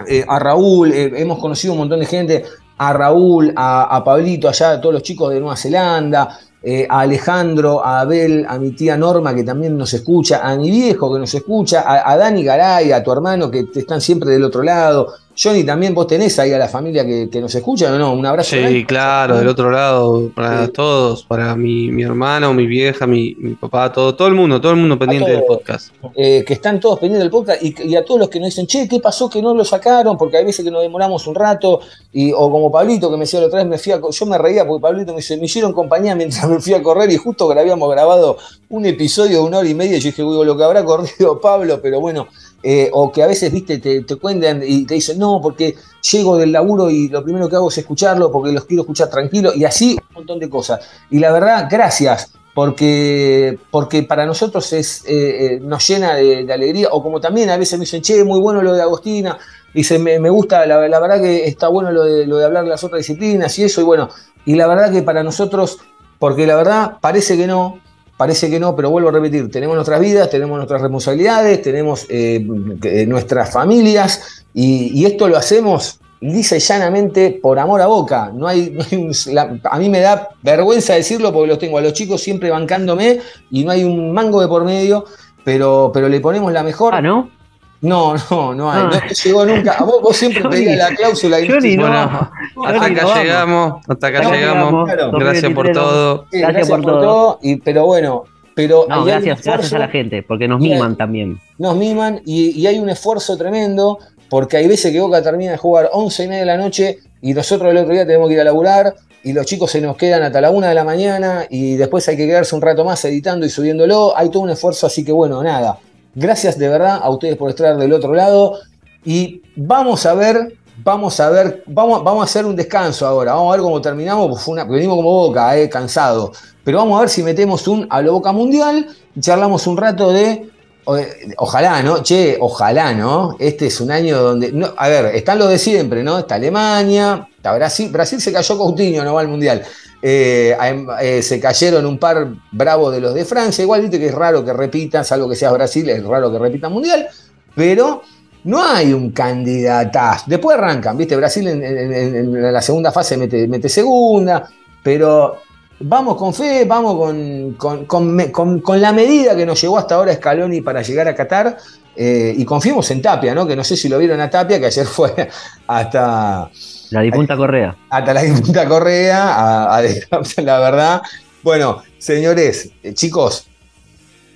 eh, a Raúl, eh, hemos conocido un montón de gente, a Raúl, a, Pablito, allá, a todos los chicos de Nueva Zelanda, eh, a Alejandro, a Abel, a mi tía Norma que también nos escucha, a mi viejo que nos escucha, a, Dani Garay, a tu hermano que están siempre del otro lado. Johnny, también vos tenés ahí a la familia que, nos escucha, ¿o no? Un abrazo. Sí, claro, del otro lado, para todos, para mi, mi, hermano, mi vieja, mi, papá, todo, todo el mundo, todo el mundo pendiente del podcast. Eh, que están todos pendientes del podcast y, a todos los que nos dicen, che, ¿qué pasó que no lo sacaron? Porque hay veces que nos demoramos un rato, y, o como Pablito que me decía la otra vez, me fui yo me reía porque Pablito me dice, me hicieron compañía mientras me fui a correr y justo que habíamos grabado un episodio de una hora y media, yo dije, lo que habrá corrido Pablo, pero bueno, eh, o que a veces, viste, te, cuentan y te dicen, no, porque llego del laburo y lo primero que hago es escucharlo porque los quiero escuchar tranquilo y así un montón de cosas. Y la verdad, gracias, porque, porque para nosotros es, eh, eh, nos llena de, alegría, o como también a veces me dicen, che, muy bueno lo de Agostina, dice, me, me gusta, la, la, verdad que está bueno lo de, lo de hablar de las otras disciplinas y eso, y bueno, y la verdad que para nosotros, porque la verdad parece que no, Parece que no, pero vuelvo a repetir, tenemos nuestras vidas, tenemos nuestras responsabilidades, tenemos eh, nuestras familias y, esto lo hacemos lisa y llanamente por amor a boca. No hay, a mí me da vergüenza decirlo porque los tengo a los chicos siempre bancándome y no hay un mango de por medio, pero, pero le ponemos la mejor. Ah, ¿no? No, no, no hay. No llegó nunca. A vos, vos siempre pedías la cláusula. Y no. hasta acá llegamos. Hasta acá llegamos. Gracias por todo. gracias, por, todo. Y, pero bueno, pero no, gracias, gracias a la gente, porque nos miman también. Nos miman y, y, hay un esfuerzo tremendo, porque hay veces que Boca termina de jugar 11 y media de la noche y nosotros el otro día tenemos que ir a laburar y los chicos se nos quedan hasta la una de la mañana y después hay que quedarse un rato más editando y subiéndolo. Hay todo un esfuerzo, así que bueno, nada. Gracias de verdad a ustedes por estar del otro lado. Y vamos a ver, vamos a ver, vamos, vamos a hacer un descanso ahora. Vamos a ver cómo terminamos. venimos como boca, eh, cansado. Pero vamos a ver si metemos un a lo boca mundial. Charlamos un rato de. Ojalá, ¿no? Che, ojalá, ¿no? Este es un año donde. A ver, están los de siempre, ¿no? Está Alemania, está Brasil. Brasil se cayó Coutinho, no va al mundial. Eh, eh, se cayeron un par bravos de los de Francia. Igual viste que es raro que repitan, salvo que seas Brasil, es raro que repitan mundial, pero no hay un candidatazo. Después arrancan, viste, Brasil en, la segunda fase mete, segunda, pero vamos con fe, vamos con, con, la medida que nos llevó hasta ahora Scaloni para llegar a Qatar. Eh, y confiemos en Tapia, ¿no? Que no sé si lo vieron a Tapia, que ayer fue hasta la dipunta Correa. Hasta la dipunta Correa, a, la verdad. Bueno, señores, eh, chicos,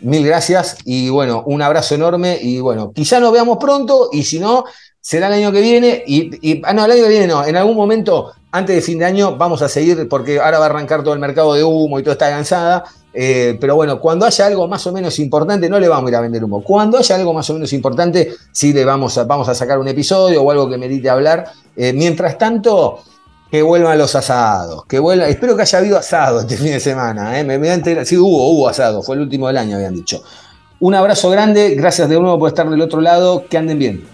mil gracias y bueno, un abrazo enorme y bueno, quizá nos veamos pronto y si no, será el año que viene y, ah, no, el año que viene no, en algún momento, antes de fin de año, vamos a seguir porque ahora va a arrancar todo el mercado de humo y toda esta cansada. Eh, pero bueno, cuando haya algo más o menos importante, no le vamos a ir a vender humo. Cuando haya algo más o menos importante, sí le vamos a, vamos a sacar un episodio o algo que merite hablar. Eh, mientras tanto, que vuelvan los asados. Que vuelva, espero que haya habido asado este fin de semana. ¿eh? Me, sí, hubo, hubo asado. Fue el último del año, habían dicho. Un abrazo grande. Gracias de nuevo por estar del otro lado. Que anden bien.